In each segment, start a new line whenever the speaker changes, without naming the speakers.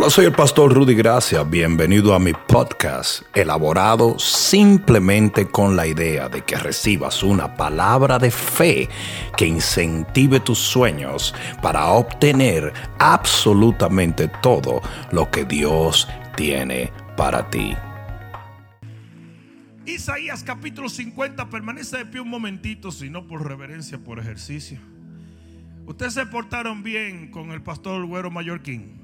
Hola, soy el pastor Rudy Gracia. Bienvenido a mi podcast, elaborado simplemente con la idea de que recibas una palabra de fe que incentive tus sueños para obtener absolutamente todo lo que Dios tiene para ti.
Isaías capítulo 50, permanece de pie un momentito, si no por reverencia, por ejercicio. Ustedes se portaron bien con el pastor Güero Mallorquín.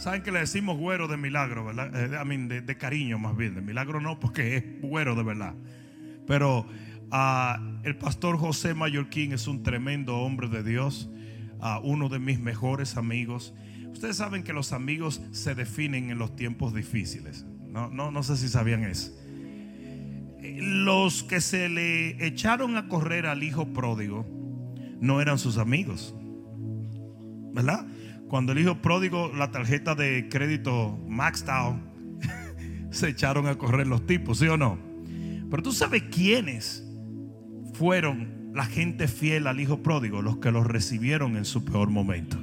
Saben que le decimos güero de milagro, ¿verdad? Eh, de, cariño más bien. De milagro no, porque es güero de verdad. Pero ah, el pastor José Mallorquín es un tremendo hombre de Dios. Uh, uno de mis mejores amigos. Ustedes saben que los amigos se definen en los tiempos difíciles. No, no, no sé si sabían eso. Los que se le echaron a correr al hijo pródigo no eran sus amigos. ¿Verdad? Cuando el hijo pródigo, la tarjeta de crédito maxed out, se echaron a correr los tipos, ¿sí o no? Pero tú sabes quiénes fueron la gente fiel al hijo pródigo, los que los recibieron en su peor momento.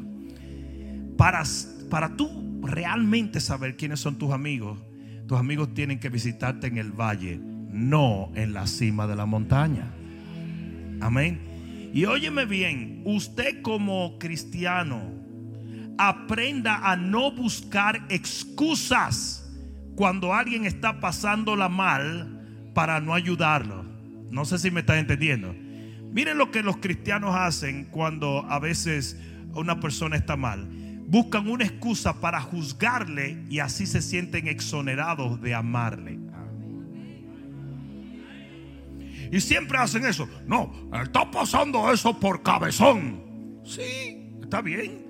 Para, para tú realmente saber quiénes son tus amigos, tus amigos tienen que visitarte en el valle, no en la cima de la montaña. Amén. Y óyeme bien, usted como cristiano, aprenda a no buscar excusas cuando alguien está pasándola mal para no ayudarlo. No sé si me está entendiendo. Miren lo que los cristianos hacen cuando a veces una persona está mal. Buscan una excusa para juzgarle y así se sienten exonerados de amarle. Y siempre hacen eso. No, está pasando eso por cabezón. Sí, está bien.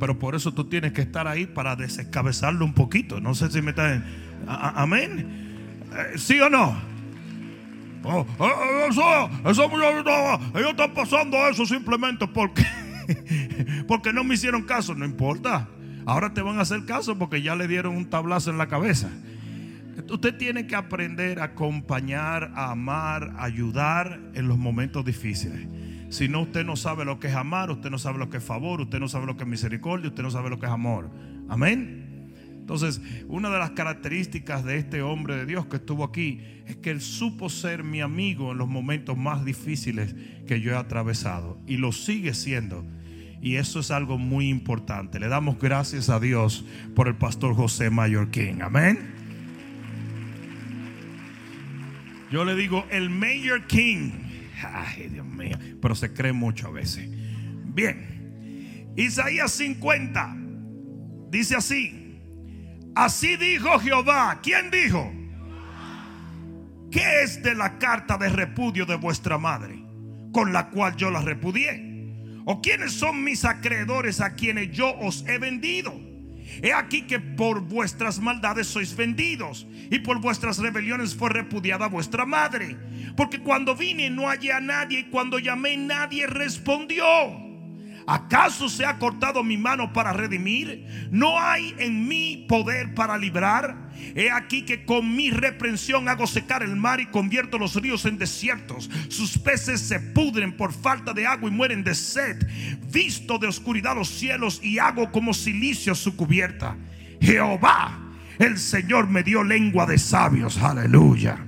Pero por eso tú tienes que estar ahí para descabezarlo un poquito. No sé si me está Amén. Eh, ¿Sí o no? Oh, eh, eso, eso, ellos están pasando eso simplemente porque, porque no me hicieron caso. No importa. Ahora te van a hacer caso porque ya le dieron un tablazo en la cabeza. Usted tiene que aprender a acompañar, a amar, a ayudar en los momentos difíciles. Si no, usted no sabe lo que es amar, usted no sabe lo que es favor, usted no sabe lo que es misericordia, usted no sabe lo que es amor. Amén. Entonces, una de las características de este hombre de Dios que estuvo aquí es que él supo ser mi amigo en los momentos más difíciles que yo he atravesado y lo sigue siendo. Y eso es algo muy importante. Le damos gracias a Dios por el pastor José King. Amén. Yo le digo el Mayor King Ay, Dios mío. Pero se cree mucho a veces. Bien. Isaías 50 dice así. Así dijo Jehová. ¿Quién dijo? ¿Qué es de la carta de repudio de vuestra madre? Con la cual yo la repudié. ¿O quiénes son mis acreedores a quienes yo os he vendido? He aquí que por vuestras maldades sois vendidos y por vuestras rebeliones fue repudiada vuestra madre. Porque cuando vine no hallé a nadie y cuando llamé nadie respondió. ¿Acaso se ha cortado mi mano para redimir? ¿No hay en mí poder para librar? He aquí que con mi reprensión hago secar el mar y convierto los ríos en desiertos. Sus peces se pudren por falta de agua y mueren de sed. Visto de oscuridad los cielos y hago como silicio su cubierta. Jehová, el Señor me dio lengua de sabios. Aleluya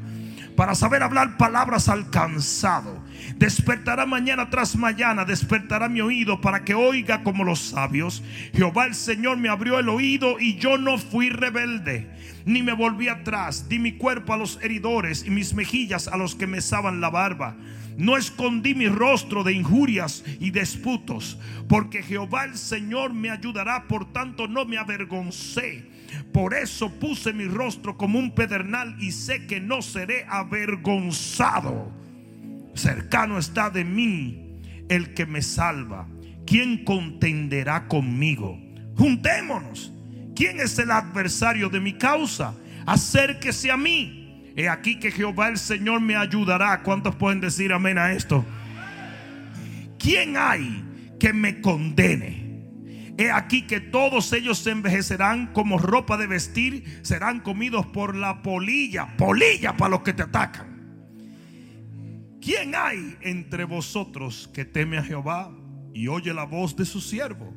para saber hablar palabras alcanzado. Despertará mañana tras mañana, despertará mi oído para que oiga como los sabios. Jehová el Señor me abrió el oído y yo no fui rebelde, ni me volví atrás. Di mi cuerpo a los heridores y mis mejillas a los que mesaban la barba. No escondí mi rostro de injurias y disputos, porque Jehová el Señor me ayudará, por tanto no me avergoncé. Por eso puse mi rostro como un pedernal y sé que no seré avergonzado. Cercano está de mí el que me salva. ¿Quién contenderá conmigo? Juntémonos. ¿Quién es el adversario de mi causa? Acérquese a mí. He aquí que Jehová el Señor me ayudará. ¿Cuántos pueden decir amén a esto? ¿Quién hay que me condene? He aquí que todos ellos se envejecerán como ropa de vestir, serán comidos por la polilla, polilla para los que te atacan. ¿Quién hay entre vosotros que teme a Jehová y oye la voz de su siervo?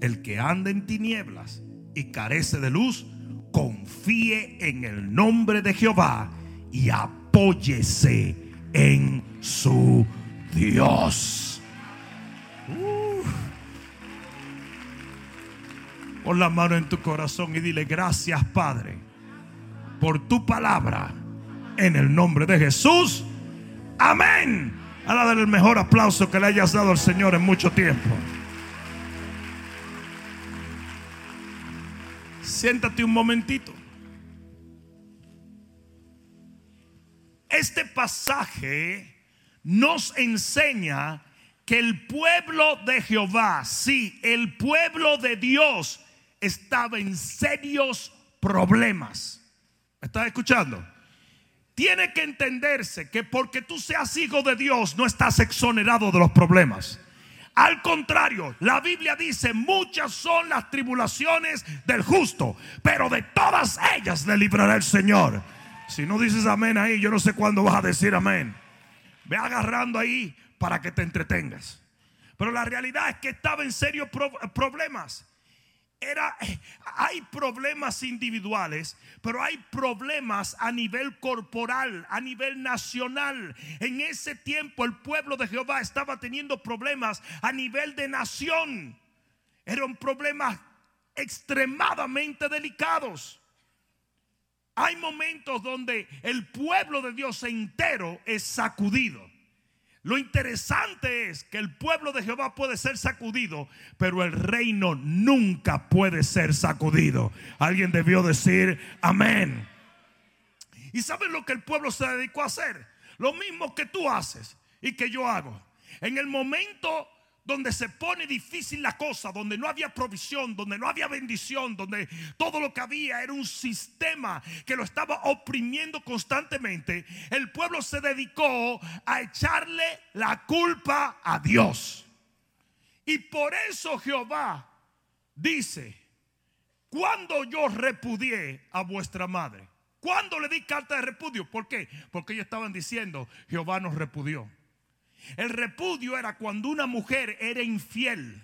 El que anda en tinieblas y carece de luz, confíe en el nombre de Jehová y apóyese en su Dios. Pon la mano en tu corazón y dile gracias Padre por tu palabra en el nombre de Jesús. Amén. A la el mejor aplauso que le hayas dado al Señor en mucho tiempo. Siéntate un momentito. Este pasaje nos enseña que el pueblo de Jehová, sí, el pueblo de Dios estaba en serios problemas. ¿Me estás escuchando? Tiene que entenderse que porque tú seas hijo de Dios no estás exonerado de los problemas. Al contrario, la Biblia dice, muchas son las tribulaciones del justo, pero de todas ellas le librará el Señor. Si no dices amén ahí, yo no sé cuándo vas a decir amén. Ve agarrando ahí para que te entretengas. Pero la realidad es que estaba en serios problemas era, hay problemas individuales, pero hay problemas a nivel corporal, a nivel nacional. En ese tiempo el pueblo de Jehová estaba teniendo problemas a nivel de nación. Eran problemas extremadamente delicados. Hay momentos donde el pueblo de Dios entero es sacudido. Lo interesante es que el pueblo de Jehová puede ser sacudido, pero el reino nunca puede ser sacudido. Alguien debió decir amén. ¿Y saben lo que el pueblo se dedicó a hacer? Lo mismo que tú haces y que yo hago. En el momento donde se pone difícil la cosa, donde no había provisión, donde no había bendición, donde todo lo que había era un sistema que lo estaba oprimiendo constantemente, el pueblo se dedicó a echarle la culpa a Dios. Y por eso Jehová dice, cuando yo repudié a vuestra madre, cuando le di carta de repudio, ¿por qué? Porque ellos estaban diciendo, Jehová nos repudió. El repudio era cuando una mujer era infiel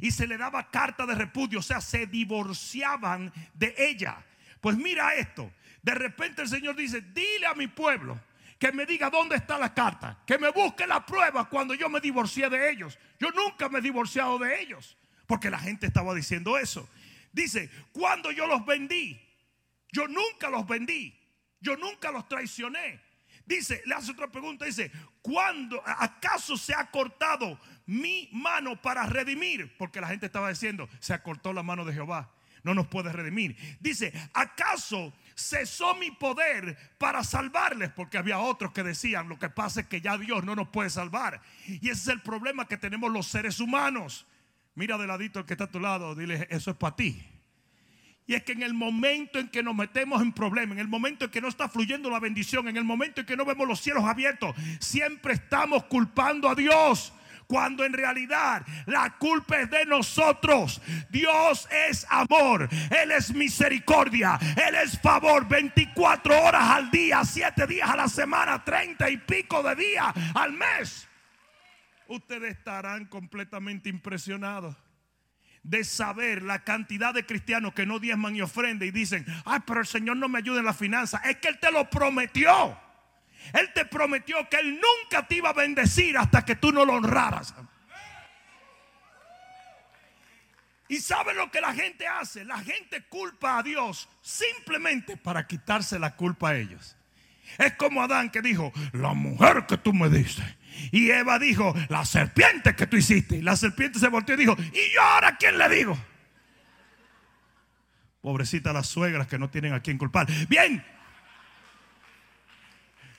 y se le daba carta de repudio, o sea, se divorciaban de ella. Pues mira esto, de repente el Señor dice, dile a mi pueblo que me diga dónde está la carta, que me busque la prueba cuando yo me divorcié de ellos. Yo nunca me he divorciado de ellos, porque la gente estaba diciendo eso. Dice, cuando yo los vendí, yo nunca los vendí, yo nunca los traicioné. Dice, le hace otra pregunta, dice, ¿cuándo acaso se ha cortado mi mano para redimir? Porque la gente estaba diciendo, se acortó la mano de Jehová, no nos puede redimir. Dice, ¿acaso cesó mi poder para salvarles? Porque había otros que decían, lo que pasa es que ya Dios no nos puede salvar. Y ese es el problema que tenemos los seres humanos. Mira de ladito el que está a tu lado, dile, eso es para ti. Y es que en el momento en que nos metemos en problemas, en el momento en que no está fluyendo la bendición, en el momento en que no vemos los cielos abiertos, siempre estamos culpando a Dios. Cuando en realidad la culpa es de nosotros. Dios es amor. Él es misericordia. Él es favor. 24 horas al día, 7 días a la semana, 30 y pico de días al mes. Ustedes estarán completamente impresionados de saber la cantidad de cristianos que no diezman y ofrenden y dicen, ay, pero el Señor no me ayuda en la finanza. Es que Él te lo prometió. Él te prometió que Él nunca te iba a bendecir hasta que tú no lo honraras. Y sabe lo que la gente hace? La gente culpa a Dios simplemente para quitarse la culpa a ellos. Es como Adán que dijo, la mujer que tú me diste y Eva dijo, la serpiente que tú hiciste. La serpiente se volteó y dijo, ¿y yo ahora quién le digo? Pobrecita las suegras que no tienen a quién culpar. Bien.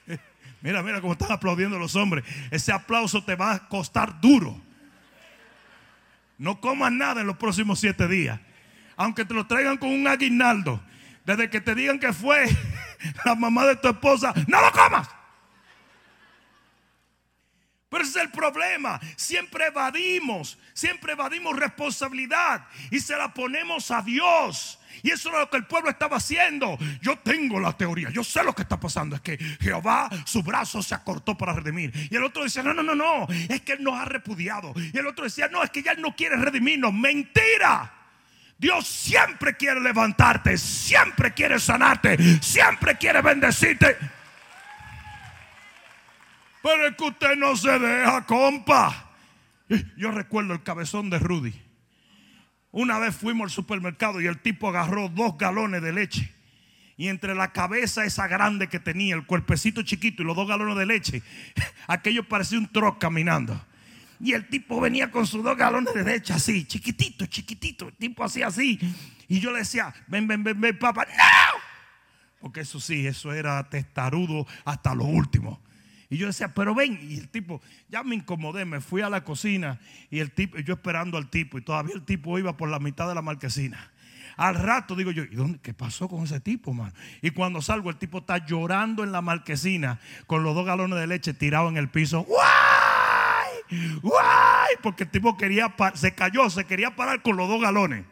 Mira, mira cómo están aplaudiendo los hombres. Ese aplauso te va a costar duro. No comas nada en los próximos siete días. Aunque te lo traigan con un aguinaldo. Desde que te digan que fue la mamá de tu esposa, no lo comas. Pero ese es el problema. Siempre evadimos, siempre evadimos responsabilidad y se la ponemos a Dios. Y eso es lo que el pueblo estaba haciendo. Yo tengo la teoría, yo sé lo que está pasando. Es que Jehová, su brazo se acortó para redimir. Y el otro decía, no, no, no, no, es que Él nos ha repudiado. Y el otro decía, no, es que ya Él no quiere redimirnos. Mentira. Dios siempre quiere levantarte, siempre quiere sanarte, siempre quiere bendecirte. Pero es que usted no se deja, compa. Yo recuerdo el cabezón de Rudy. Una vez fuimos al supermercado y el tipo agarró dos galones de leche. Y entre la cabeza esa grande que tenía, el cuerpecito chiquito y los dos galones de leche, aquello parecía un troc caminando. Y el tipo venía con sus dos galones de leche así, chiquitito, chiquitito. El tipo hacía así. Y yo le decía, ven, ven, ven, ven, papá. ¡No! Porque eso sí, eso era testarudo hasta lo último. Y yo decía, pero ven. Y el tipo, ya me incomodé, me fui a la cocina. Y el tipo, yo esperando al tipo. Y todavía el tipo iba por la mitad de la marquesina. Al rato digo yo, ¿y dónde, qué pasó con ese tipo, mano? Y cuando salgo, el tipo está llorando en la marquesina con los dos galones de leche tirados en el piso. ¡Guay! Porque el tipo quería, se cayó, se quería parar con los dos galones.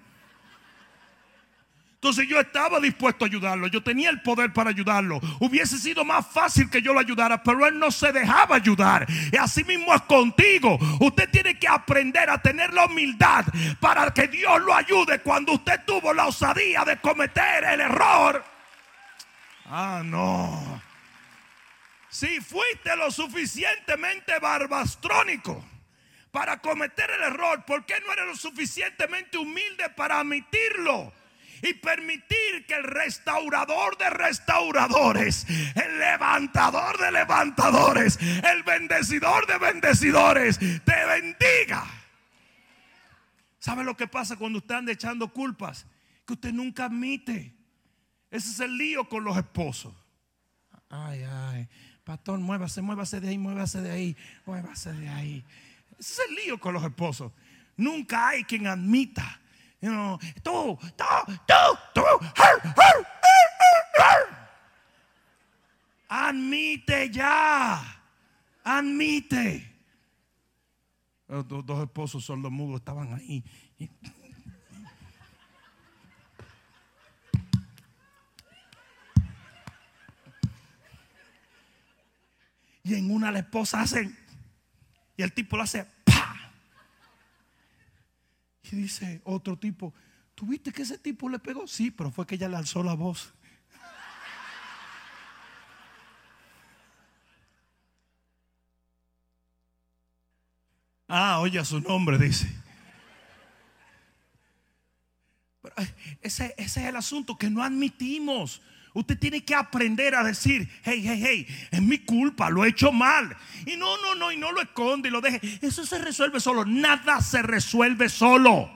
Entonces yo estaba dispuesto a ayudarlo, yo tenía el poder para ayudarlo. Hubiese sido más fácil que yo lo ayudara, pero él no se dejaba ayudar. Y así mismo es contigo. Usted tiene que aprender a tener la humildad para que Dios lo ayude cuando usted tuvo la osadía de cometer el error. Ah, no. Si fuiste lo suficientemente barbastrónico para cometer el error, ¿por qué no eres lo suficientemente humilde para admitirlo? Y permitir que el restaurador de restauradores, el levantador de levantadores, el bendecidor de bendecidores, te bendiga. ¿Sabe lo que pasa cuando usted anda echando culpas? Que usted nunca admite. Ese es el lío con los esposos. Ay, ay. Pastor, muévase, muévase de ahí, muévase de ahí, muévase de ahí. Ese es el lío con los esposos. Nunca hay quien admita. Tú, tú, tú, tú. Admite ya. Admite. Los dos esposos sordomudos estaban ahí. Y en una la esposa hace, y el tipo lo hace. Y dice otro tipo, ¿tuviste que ese tipo le pegó? Sí, pero fue que ella le alzó la voz. Ah, oye su nombre, dice. Pero eh, ese, ese es el asunto que no admitimos. Usted tiene que aprender a decir, hey, hey, hey, es mi culpa, lo he hecho mal. Y no, no, no, y no lo esconde y lo deje. Eso se resuelve solo. Nada se resuelve solo.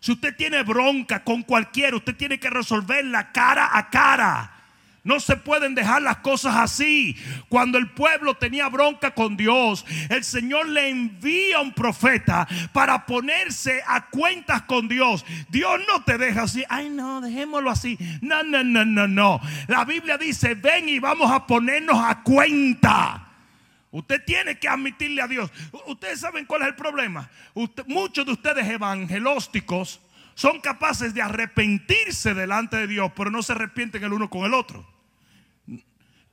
Si usted tiene bronca con cualquiera, usted tiene que resolverla cara a cara. No se pueden dejar las cosas así. Cuando el pueblo tenía bronca con Dios, el Señor le envía un profeta para ponerse a cuentas con Dios. Dios no te deja así. Ay, no, dejémoslo así. No, no, no, no, no. La Biblia dice, ven y vamos a ponernos a cuenta. Usted tiene que admitirle a Dios. Ustedes saben cuál es el problema. muchos de ustedes evangelósticos son capaces de arrepentirse delante de Dios, pero no se arrepienten el uno con el otro.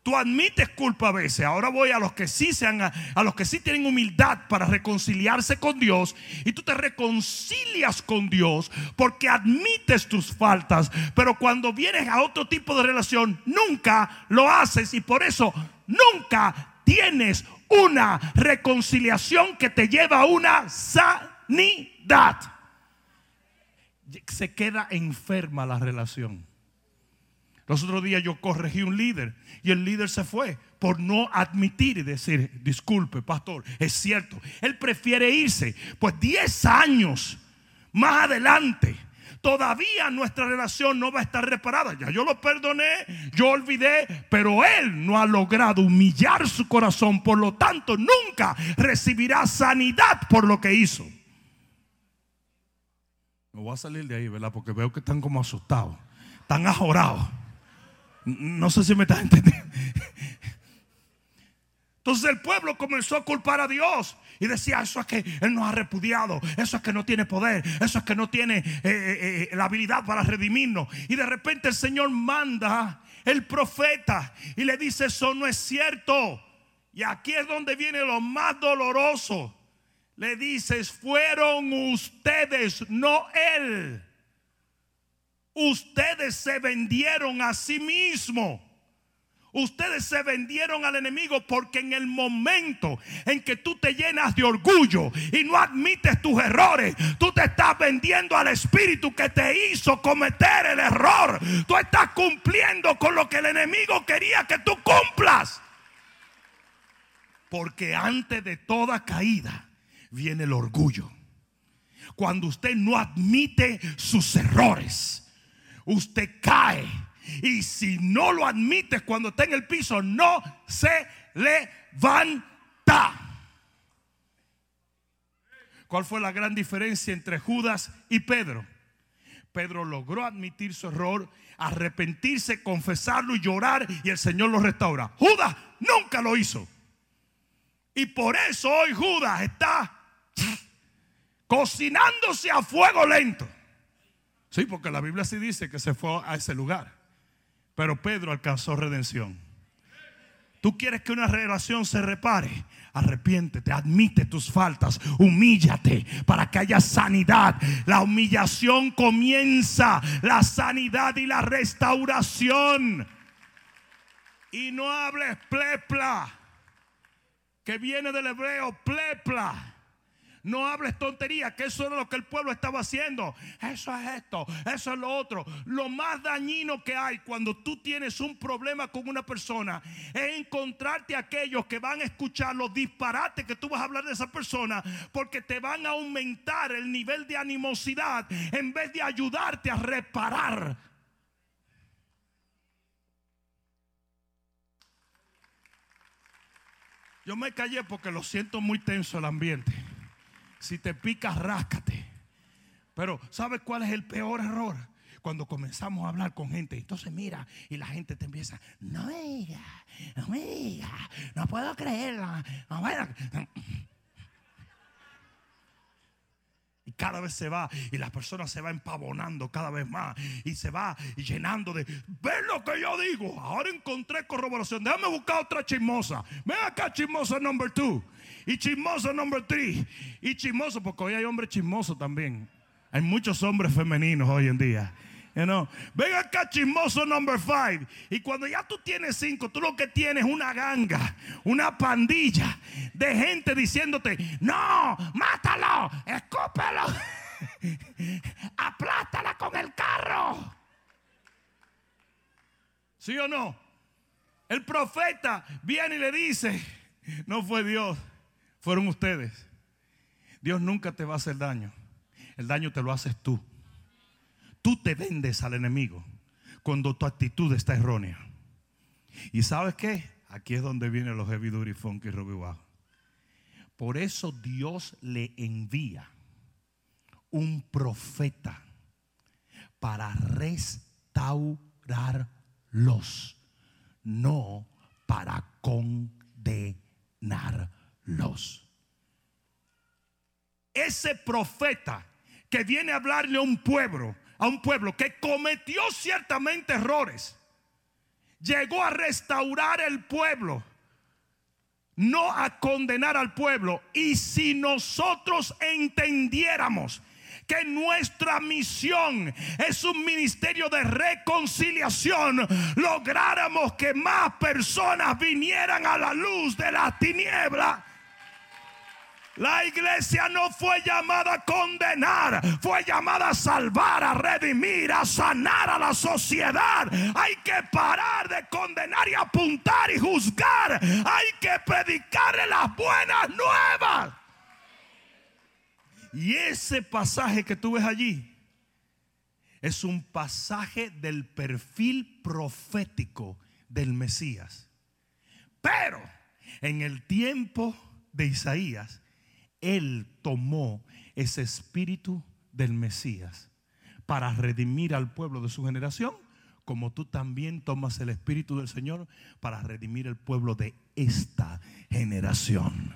Tú admites culpa a veces. Ahora voy a los que sí sean, a, los que sí tienen humildad para reconciliarse con Dios. Y tú te reconcilias con Dios porque admites tus faltas. Pero cuando vienes a otro tipo de relación, nunca lo haces. Y por eso nunca tienes una reconciliación que te lleva a una sanidad. Se queda enferma la relación. Los otros días yo corregí un líder y el líder se fue por no admitir y decir, disculpe, pastor, es cierto. Él prefiere irse, pues 10 años más adelante, todavía nuestra relación no va a estar reparada. Ya yo lo perdoné, yo olvidé, pero él no ha logrado humillar su corazón, por lo tanto nunca recibirá sanidad por lo que hizo. Me voy a salir de ahí, ¿verdad? Porque veo que están como asustados, están ajorados. No sé si me está entendiendo. Entonces el pueblo comenzó a culpar a Dios y decía, eso es que Él nos ha repudiado, eso es que no tiene poder, eso es que no tiene eh, eh, eh, la habilidad para redimirnos. Y de repente el Señor manda el profeta y le dice, eso no es cierto. Y aquí es donde viene lo más doloroso. Le dices, fueron ustedes, no Él. Ustedes se vendieron a sí mismos. Ustedes se vendieron al enemigo porque en el momento en que tú te llenas de orgullo y no admites tus errores, tú te estás vendiendo al espíritu que te hizo cometer el error. Tú estás cumpliendo con lo que el enemigo quería que tú cumplas. Porque antes de toda caída viene el orgullo. Cuando usted no admite sus errores, usted cae y si no lo admites cuando está en el piso, no se levanta. ¿Cuál fue la gran diferencia entre Judas y Pedro? Pedro logró admitir su error, arrepentirse, confesarlo y llorar y el Señor lo restaura. Judas nunca lo hizo. Y por eso hoy Judas está cocinándose a fuego lento. Sí, porque la Biblia sí dice que se fue a ese lugar. Pero Pedro alcanzó redención. Tú quieres que una relación se repare. Arrepiéntete, admite tus faltas, humíllate para que haya sanidad. La humillación comienza la sanidad y la restauración. Y no hables plepla, que viene del hebreo plepla no hables tontería, que eso era lo que el pueblo estaba haciendo. Eso es esto, eso es lo otro. Lo más dañino que hay cuando tú tienes un problema con una persona es encontrarte a aquellos que van a escuchar los disparates que tú vas a hablar de esa persona porque te van a aumentar el nivel de animosidad en vez de ayudarte a reparar. Yo me callé porque lo siento muy tenso el ambiente. Si te picas, ráscate. Pero ¿sabes cuál es el peor error? Cuando comenzamos a hablar con gente, entonces mira, y la gente te empieza, no me diga, no me diga, no puedo creerla, no Y cada vez se va y la persona se va empavonando cada vez más y se va llenando de, ven lo que yo digo, ahora encontré corroboración, déjame buscar otra chismosa, ven acá chismosa number two y chismoso number three y chismoso porque hoy hay hombres chismosos también, hay muchos hombres femeninos hoy en día. You know? Ven acá, chismoso number five. Y cuando ya tú tienes cinco, tú lo que tienes es una ganga, una pandilla de gente diciéndote: No, mátalo, escúpelo, aplástala con el carro. ¿Sí o no? El profeta viene y le dice: No fue Dios, fueron ustedes. Dios nunca te va a hacer daño. El daño te lo haces tú. Tú te vendes al enemigo cuando tu actitud está errónea. ¿Y sabes qué? Aquí es donde vienen los heavy duty funky Robbie Por eso Dios le envía un profeta para restaurarlos, no para Ese profeta que viene a hablarle a un pueblo a un pueblo que cometió ciertamente errores, llegó a restaurar el pueblo, no a condenar al pueblo. Y si nosotros entendiéramos que nuestra misión es un ministerio de reconciliación, lográramos que más personas vinieran a la luz de la tiniebla la iglesia no fue llamada a condenar, fue llamada a salvar, a redimir, a sanar a la sociedad. Hay que parar de condenar y apuntar y juzgar. Hay que predicarle las buenas nuevas. Y ese pasaje que tú ves allí es un pasaje del perfil profético del Mesías. Pero en el tiempo de Isaías, él tomó ese espíritu del Mesías para redimir al pueblo de su generación, como tú también tomas el espíritu del Señor para redimir el pueblo de esta generación.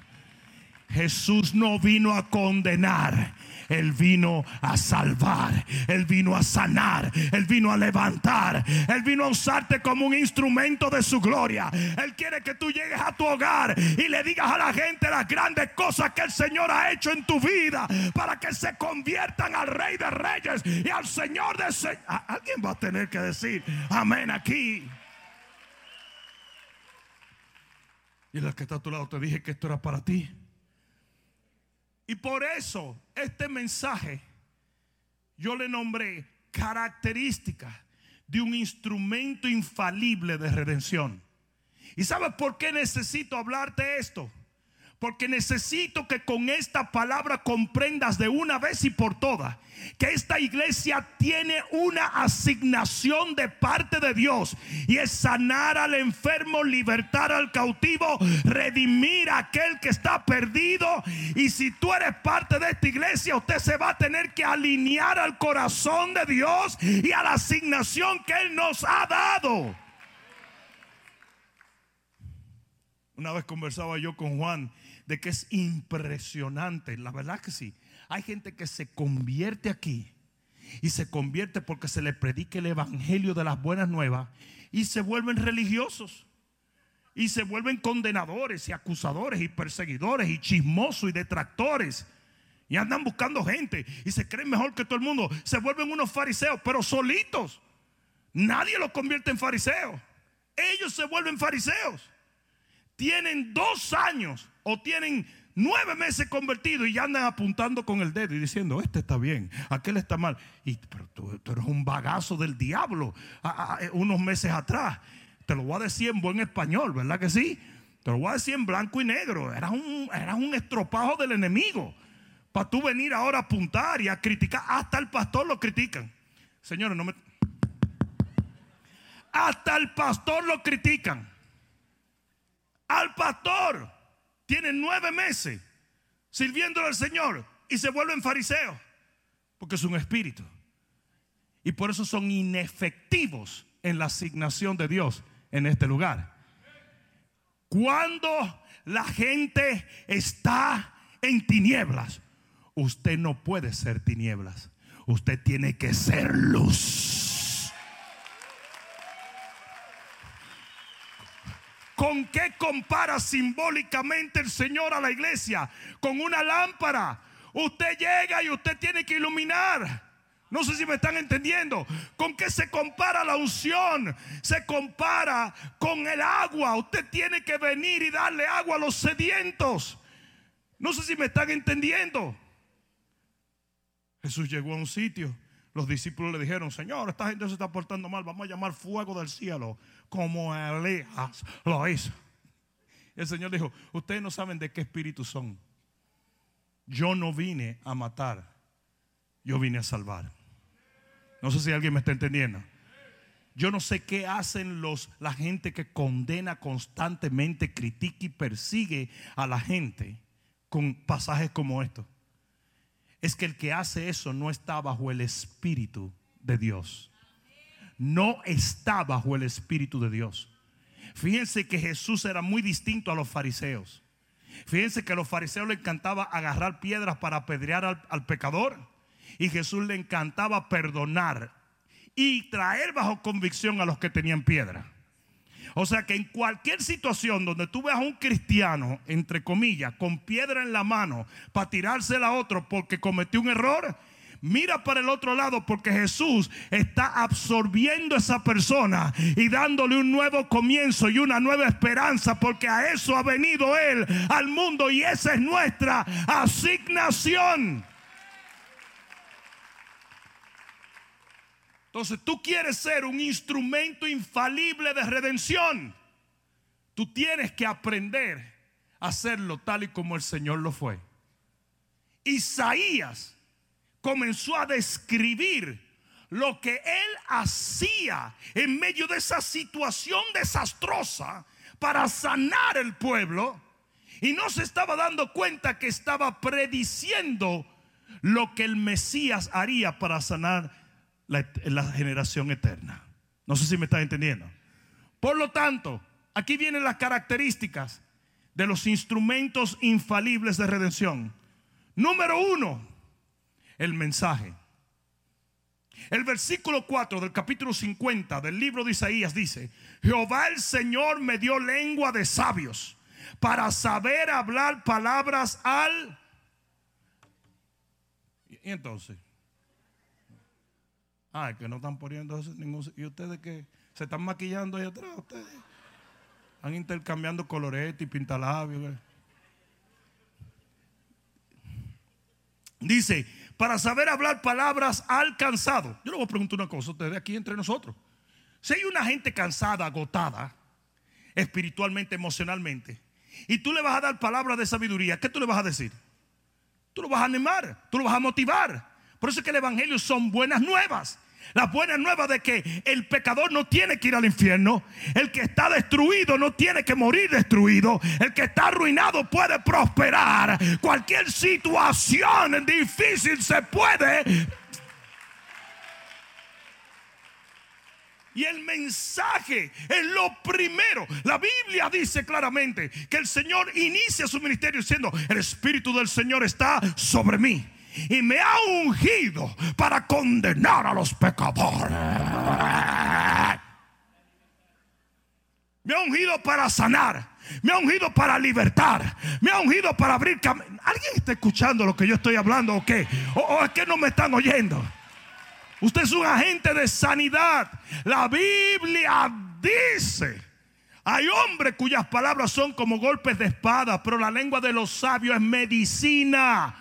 Jesús no vino a condenar. Él vino a salvar, Él vino a sanar, Él vino a levantar, Él vino a usarte como un instrumento de su gloria. Él quiere que tú llegues a tu hogar y le digas a la gente las grandes cosas que el Señor ha hecho en tu vida para que se conviertan al Rey de Reyes y al Señor de Señores. Alguien va a tener que decir amén aquí. Y el que está a tu lado te dije que esto era para ti. Y por eso este mensaje yo le nombré características de un instrumento infalible de redención. ¿Y sabes por qué necesito hablarte esto? Porque necesito que con esta palabra comprendas de una vez y por todas que esta iglesia tiene una asignación de parte de Dios y es sanar al enfermo, libertar al cautivo, redimir a aquel que está perdido. Y si tú eres parte de esta iglesia, usted se va a tener que alinear al corazón de Dios y a la asignación que Él nos ha dado. Una vez conversaba yo con Juan de que es impresionante, la verdad que sí. Hay gente que se convierte aquí y se convierte porque se le predica el evangelio de las buenas nuevas y se vuelven religiosos y se vuelven condenadores y acusadores y perseguidores y chismosos y detractores. Y andan buscando gente y se creen mejor que todo el mundo. Se vuelven unos fariseos, pero solitos. Nadie los convierte en fariseos. Ellos se vuelven fariseos. Tienen dos años o tienen nueve meses convertidos y ya andan apuntando con el dedo y diciendo, este está bien, aquel está mal. Y, pero tú, eres un bagazo del diablo unos meses atrás. Te lo voy a decir en buen español, ¿verdad que sí? Te lo voy a decir en blanco y negro. Eras un, un estropajo del enemigo. Para tú venir ahora a apuntar y a criticar. Hasta el pastor lo critican. Señores, no me... Hasta el pastor lo critican. Al pastor tienen nueve meses sirviendo al Señor y se vuelven fariseos porque es un espíritu. Y por eso son inefectivos en la asignación de Dios en este lugar. Cuando la gente está en tinieblas, usted no puede ser tinieblas. Usted tiene que ser luz. ¿Con qué compara simbólicamente el Señor a la iglesia? Con una lámpara. Usted llega y usted tiene que iluminar. No sé si me están entendiendo. ¿Con qué se compara la unción? Se compara con el agua. Usted tiene que venir y darle agua a los sedientos. No sé si me están entendiendo. Jesús llegó a un sitio. Los discípulos le dijeron, Señor, esta gente se está portando mal. Vamos a llamar fuego del cielo como Elías lo hizo. El Señor dijo, ustedes no saben de qué espíritu son. Yo no vine a matar, yo vine a salvar. No sé si alguien me está entendiendo. Yo no sé qué hacen los, la gente que condena constantemente, critica y persigue a la gente con pasajes como estos. Es que el que hace eso no está bajo el Espíritu de Dios no está bajo el Espíritu de Dios. Fíjense que Jesús era muy distinto a los fariseos. Fíjense que a los fariseos le encantaba agarrar piedras para apedrear al, al pecador. Y Jesús le encantaba perdonar y traer bajo convicción a los que tenían piedra. O sea que en cualquier situación donde tú veas a un cristiano, entre comillas, con piedra en la mano para tirársela a otro porque cometió un error, mira para el otro lado porque Jesús está absorbiendo a esa persona y dándole un nuevo comienzo y una nueva esperanza porque a eso ha venido Él al mundo y esa es nuestra asignación. Entonces tú quieres ser un instrumento infalible de redención. Tú tienes que aprender a hacerlo tal y como el Señor lo fue. Isaías comenzó a describir lo que él hacía en medio de esa situación desastrosa para sanar el pueblo y no se estaba dando cuenta que estaba prediciendo lo que el Mesías haría para sanar la, generación eterna. No sé si me están entendiendo. Por lo tanto, aquí vienen las características de los instrumentos infalibles de redención. Número uno, el mensaje. El versículo 4 del capítulo 50 del libro de Isaías dice, Jehová el Señor me dio lengua de sabios para saber hablar palabras al... Y entonces, ah, que no están poniendo ningún... ¿Y ustedes que se están maquillando ahí atrás? Ustedes están intercambiando coloretes y pintalabios. Dice, para saber hablar palabras alcanzado. Yo le voy a preguntar una cosa ustedes aquí entre nosotros. Si hay una gente cansada, agotada, espiritualmente, emocionalmente, y tú le vas a dar palabras de sabiduría, ¿qué tú le vas a decir? Tú lo vas a animar, tú lo vas a motivar. Por eso es que el Evangelio son buenas nuevas. La buena nueva de que el pecador no tiene que ir al infierno. El que está destruido no tiene que morir destruido. El que está arruinado puede prosperar. Cualquier situación difícil se puede Y el mensaje es lo primero. La Biblia dice claramente que el Señor inicia su ministerio diciendo, el Espíritu del Señor está sobre mí y me ha ungido para condenar a los pecadores. Me ha ungido para sanar. Me ha ungido para libertar. Me ha ungido para abrir caminos. ¿Alguien está escuchando lo que yo estoy hablando o qué? ¿O, es que no me están oyendo? Usted es un agente de sanidad. La Biblia dice. Hay hombres cuyas palabras son como golpes de espada, pero la lengua de los sabios es medicina.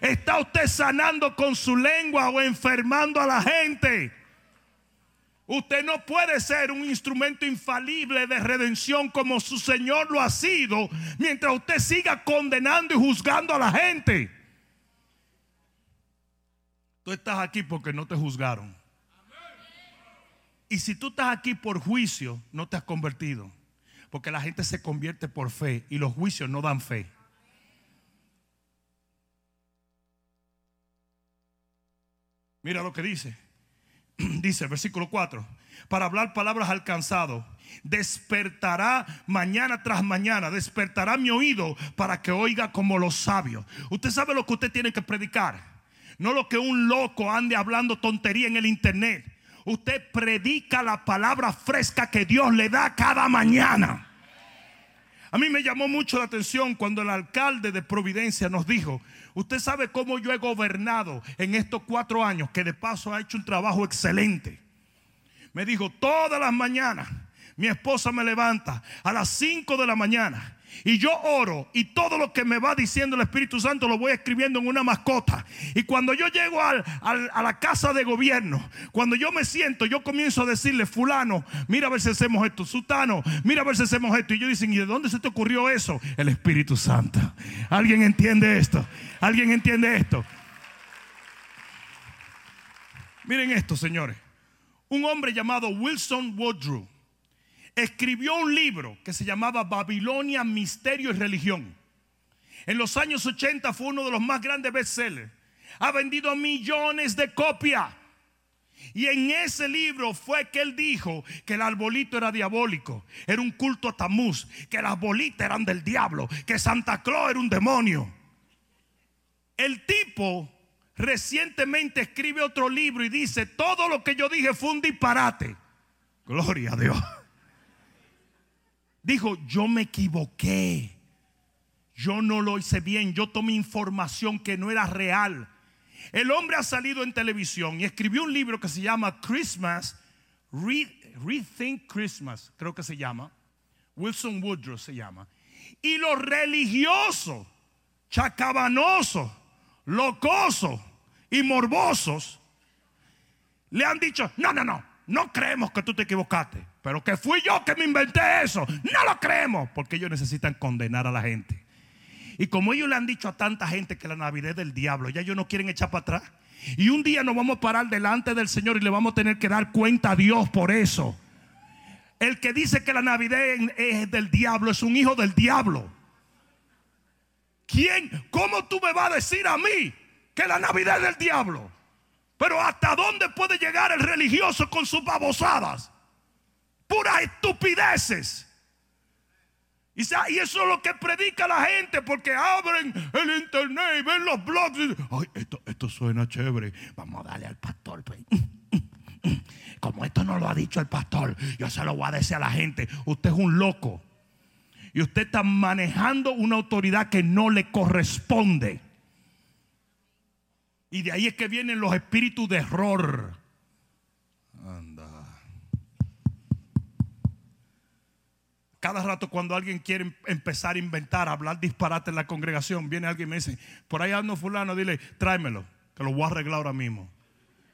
¿Está usted sanando con su lengua o enfermando a la gente? Usted no puede ser un instrumento infalible de redención como su Señor lo ha sido mientras usted siga condenando y juzgando a la gente. Tú estás aquí porque no te juzgaron. Y si tú estás aquí por juicio, no te has convertido. Porque la gente se convierte por fe y los juicios no dan fe. Mira lo que dice. Dice, versículo 4. Para hablar palabras alcanzado. Despertará mañana tras mañana. Despertará mi oído para que oiga como los sabios. Usted sabe lo que usted tiene que predicar. No lo que un loco ande hablando tontería en el internet. Usted predica la palabra fresca que Dios le da cada mañana. A mí me llamó mucho la atención cuando el alcalde de Providencia nos dijo, usted sabe cómo yo he gobernado en estos cuatro años, que de paso ha hecho un trabajo excelente. Me dijo, todas las mañanas mi esposa me levanta a las cinco de la mañana y yo oro y todo lo que me va diciendo el Espíritu Santo lo voy escribiendo en una mascota. Y cuando yo llego a la casa de gobierno, cuando yo me siento, yo comienzo a decirle, fulano, mira a ver si hacemos esto, sutano, mira a ver si hacemos esto. Y yo dicen, ¿y de dónde se te ocurrió eso? El Espíritu Santo. ¿Alguien entiende esto? ¿Alguien entiende esto? Miren esto, señores. Un hombre llamado Wilson Woodrow escribió un libro que se llamaba Babilonia, Misterio y Religión. En los años 80 fue uno de los más grandes bestsellers. Ha vendido millones de copias. Y en ese libro fue que él dijo que el arbolito era diabólico, era un culto a Tamuz, que las bolitas eran del diablo, que Santa Claus era un demonio. El tipo recientemente escribe otro libro y dice, todo lo que yo dije fue un disparate. Gloria a Dios dijo, yo me equivoqué. Yo no lo hice bien. Yo tomé información que no era real. El hombre ha salido en televisión y escribió un libro que se llama Christmas, Rethink Christmas, creo que se llama. Wilson Woodrow se llama. Y los religiosos, chacabanosos, locosos y morbosos le han dicho, no, no, no, no creemos que tú te equivocaste. Pero que fui yo que me inventé eso. No lo creemos. Porque ellos necesitan condenar a la gente. Y como ellos le han dicho a tanta gente que la Navidad es del diablo, ya ellos no quieren echar para atrás. Y un día nos vamos a parar delante del Señor y le vamos a tener que dar cuenta a Dios por eso. El que dice que la Navidad es del diablo es un hijo del diablo. ¿Quién? ¿Cómo tú me vas a decir a mí que la Navidad es del diablo? Pero ¿hasta dónde puede llegar el religioso con sus babosadas? Puras estupideces. Y, eso es lo que predica la gente porque abren el internet y ven los blogs. y- Ay, esto, esto suena chévere. Vamos a darle al pastor. pues. Como esto no lo ha dicho el pastor, yo se lo voy a decir a la gente. Usted es un loco. Y usted está manejando una autoridad que no le corresponde. Y de ahí es que vienen los espíritus de error. Cada rato cuando alguien quiere em- empezar a inventar, a hablar disparate en la congregación, viene alguien y me dice, por ahí ando fulano, dile, tráemelo, que lo voy a arreglar ahora mismo.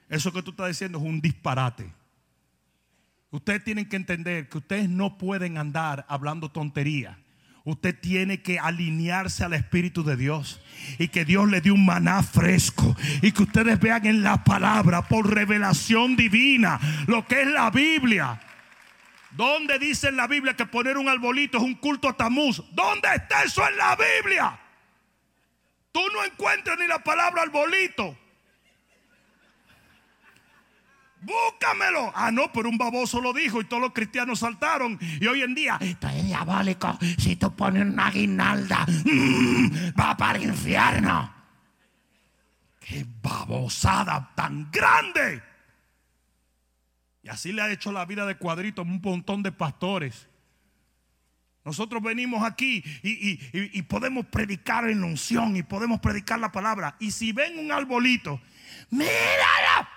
Eso que tú estás diciendo es un disparate. Ustedes tienen que entender que ustedes no pueden andar hablando tontería. Usted tiene que alinearse al Espíritu de Dios y que Dios le dé un maná fresco y que ustedes vean en la palabra por revelación divina lo que es la Biblia. ¿Dónde dice en la Biblia que poner un arbolito es un culto a Tamuz? ¿Dónde está eso en la Biblia? Tú no encuentras ni la palabra arbolito. Búscamelo. Ah, no, pero un baboso lo dijo y todos los cristianos saltaron. Y hoy en día, esto es diabólico. Si tú pones una guinalda, mm, va para el infierno. Qué babosada tan grande. Y así le ha hecho la vida de cuadrito a un montón de pastores. Nosotros venimos aquí y, podemos predicar en unción y podemos predicar la palabra. Y si ven un arbolito, míralo.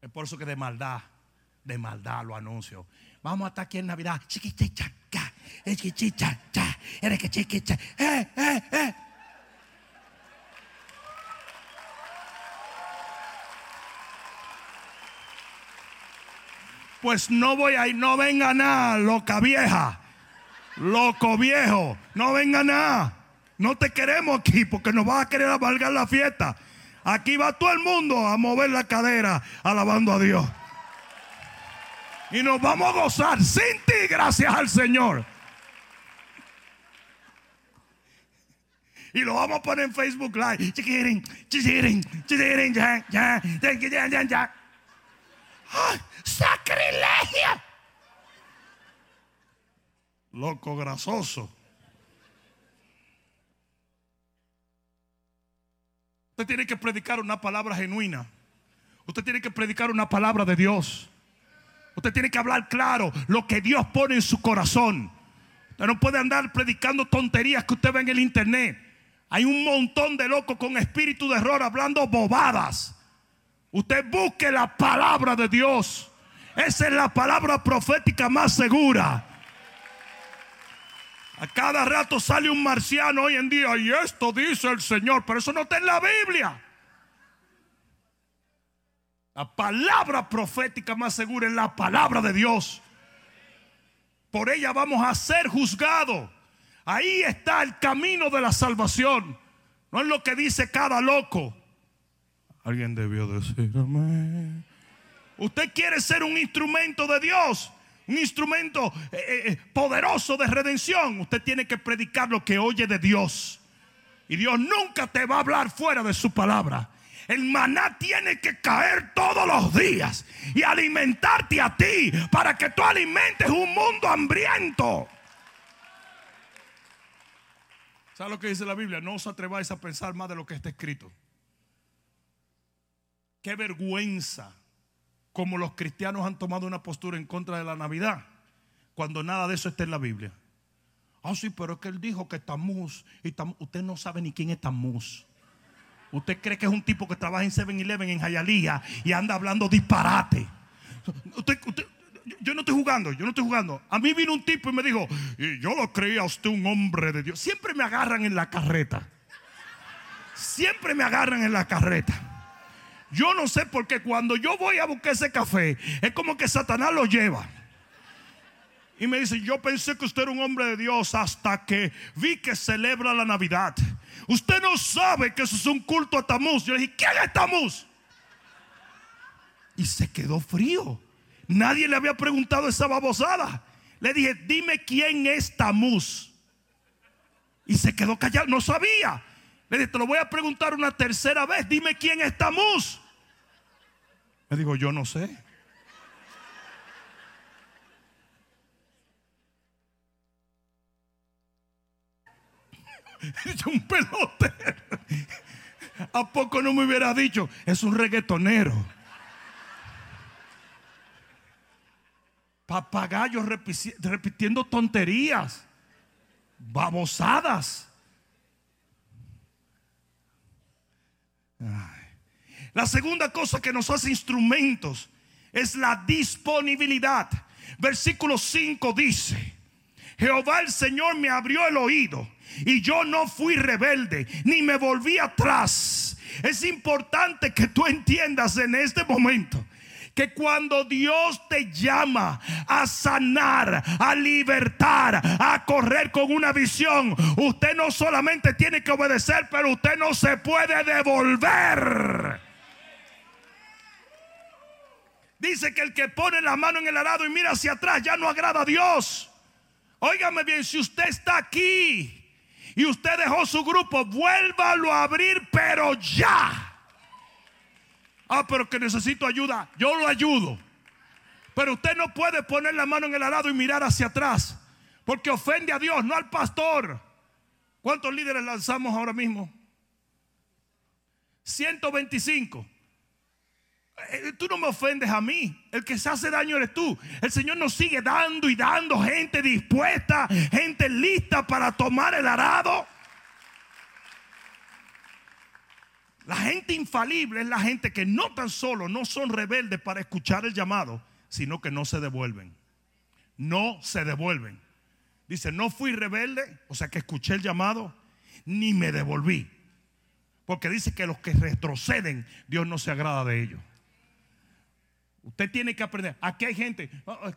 Es por eso que de maldad, de maldad lo anuncio. Vamos a estar aquí en Navidad. Chiquichicha, ca, eh, cha, eres que chiquicha, eh, eh, eh. Pues no voy a ir, no venga nada, loca vieja, loco viejo, no venga nada. No te queremos aquí porque nos vas a querer amargar la fiesta. Aquí va todo el mundo a mover la cadera alabando a Dios. Y nos vamos a gozar sin ti, gracias al Señor. Y lo vamos a poner en Facebook Live. Chiquirín, chiquirín, chiquirín, ya, ya, ya, ya, ya, ya. ¡Ay, ¡Sacrilegio! Loco grasoso. Usted tiene que predicar una palabra genuina. Usted tiene que predicar una palabra de Dios. Usted tiene que hablar claro lo que Dios pone en su corazón. Usted no puede andar predicando tonterías que usted ve en el internet. Hay un montón de locos con espíritu de error hablando bobadas. Usted busque la palabra de Dios. Esa es la palabra profética más segura. A cada rato sale un marciano hoy en día y esto dice el Señor, pero eso no está en la Biblia. La palabra profética más segura es la palabra de Dios. Por ella vamos a ser juzgados. Ahí está el camino de la salvación. No es lo que dice cada loco. Alguien debió decir amén. Usted quiere ser un instrumento de Dios, un instrumento eh, eh, poderoso de redención. Usted tiene que predicar lo que oye de Dios. Y Dios nunca te va a hablar fuera de su palabra. El maná tiene que caer todos los días y alimentarte a ti para que tú alimentes un mundo hambriento. ¿Sabes lo que dice la Biblia? No os atreváis a pensar más de lo que está escrito. Qué vergüenza como los cristianos han tomado una postura en contra de la Navidad cuando nada de eso está en la Biblia. Ah, sí, pero es que él dijo que Tamuz y Tam- usted no sabe ni quién es Tamuz. Usted cree que es un tipo que trabaja en 7-Eleven en Jayalía y anda hablando disparate. Yo no estoy jugando, yo no estoy jugando. A mí vino un tipo y me dijo, y yo lo creía usted un hombre de Dios. Siempre me agarran en la carreta. Siempre me agarran en la carreta. Yo no sé por qué cuando yo voy a buscar ese café, es como que Satanás lo lleva. Y me dice, yo pensé que usted era un hombre de Dios hasta que vi que celebra la Navidad. Usted no sabe que eso es un culto a Tamuz. Yo le dije, ¿quién es Tamuz? Y se quedó frío. Nadie le había preguntado esa babosada. Le dije, dime quién es Tamuz. Y se quedó callado, no sabía. Le dije, te lo voy a preguntar una tercera vez. Dime quién es Tamuz. Me dijo, yo no sé. Es un pelotero. ¿A poco no me hubiera dicho? Es un reggaetonero. Papagayos repitiendo tonterías, babosadas. La segunda cosa que nos hace instrumentos es la disponibilidad. Versículo 5 dice, Jehová el Señor me abrió el oído y yo no fui rebelde ni me volví atrás. Es importante que tú entiendas en este momento que cuando Dios te llama a sanar, a libertar, a correr con una visión, usted no solamente tiene que obedecer, pero usted no se puede devolver. Dice que el que pone la mano en el arado y mira hacia atrás ya no agrada a Dios. Óigame bien, si usted está aquí y usted dejó su grupo, vuélvalo a abrir, pero ya. Ah, pero que necesito ayuda. Yo lo ayudo. Pero usted no puede poner la mano en el arado y mirar hacia atrás. Porque ofende a Dios, no al pastor. ¿Cuántos líderes lanzamos ahora mismo? 125. Eh, tú no me ofendes a mí. El que se hace daño eres tú. El Señor nos sigue dando y dando gente dispuesta, gente lista para tomar el arado. La gente infalible es la gente que no tan solo no son rebeldes para escuchar el llamado, sino que no se devuelven. No se devuelven. Dice, no fui rebelde, o sea que escuché el llamado, ni me devolví. Porque dice que los que retroceden, Dios no se agrada de ellos. Usted tiene que aprender. Aquí hay gente. Ah,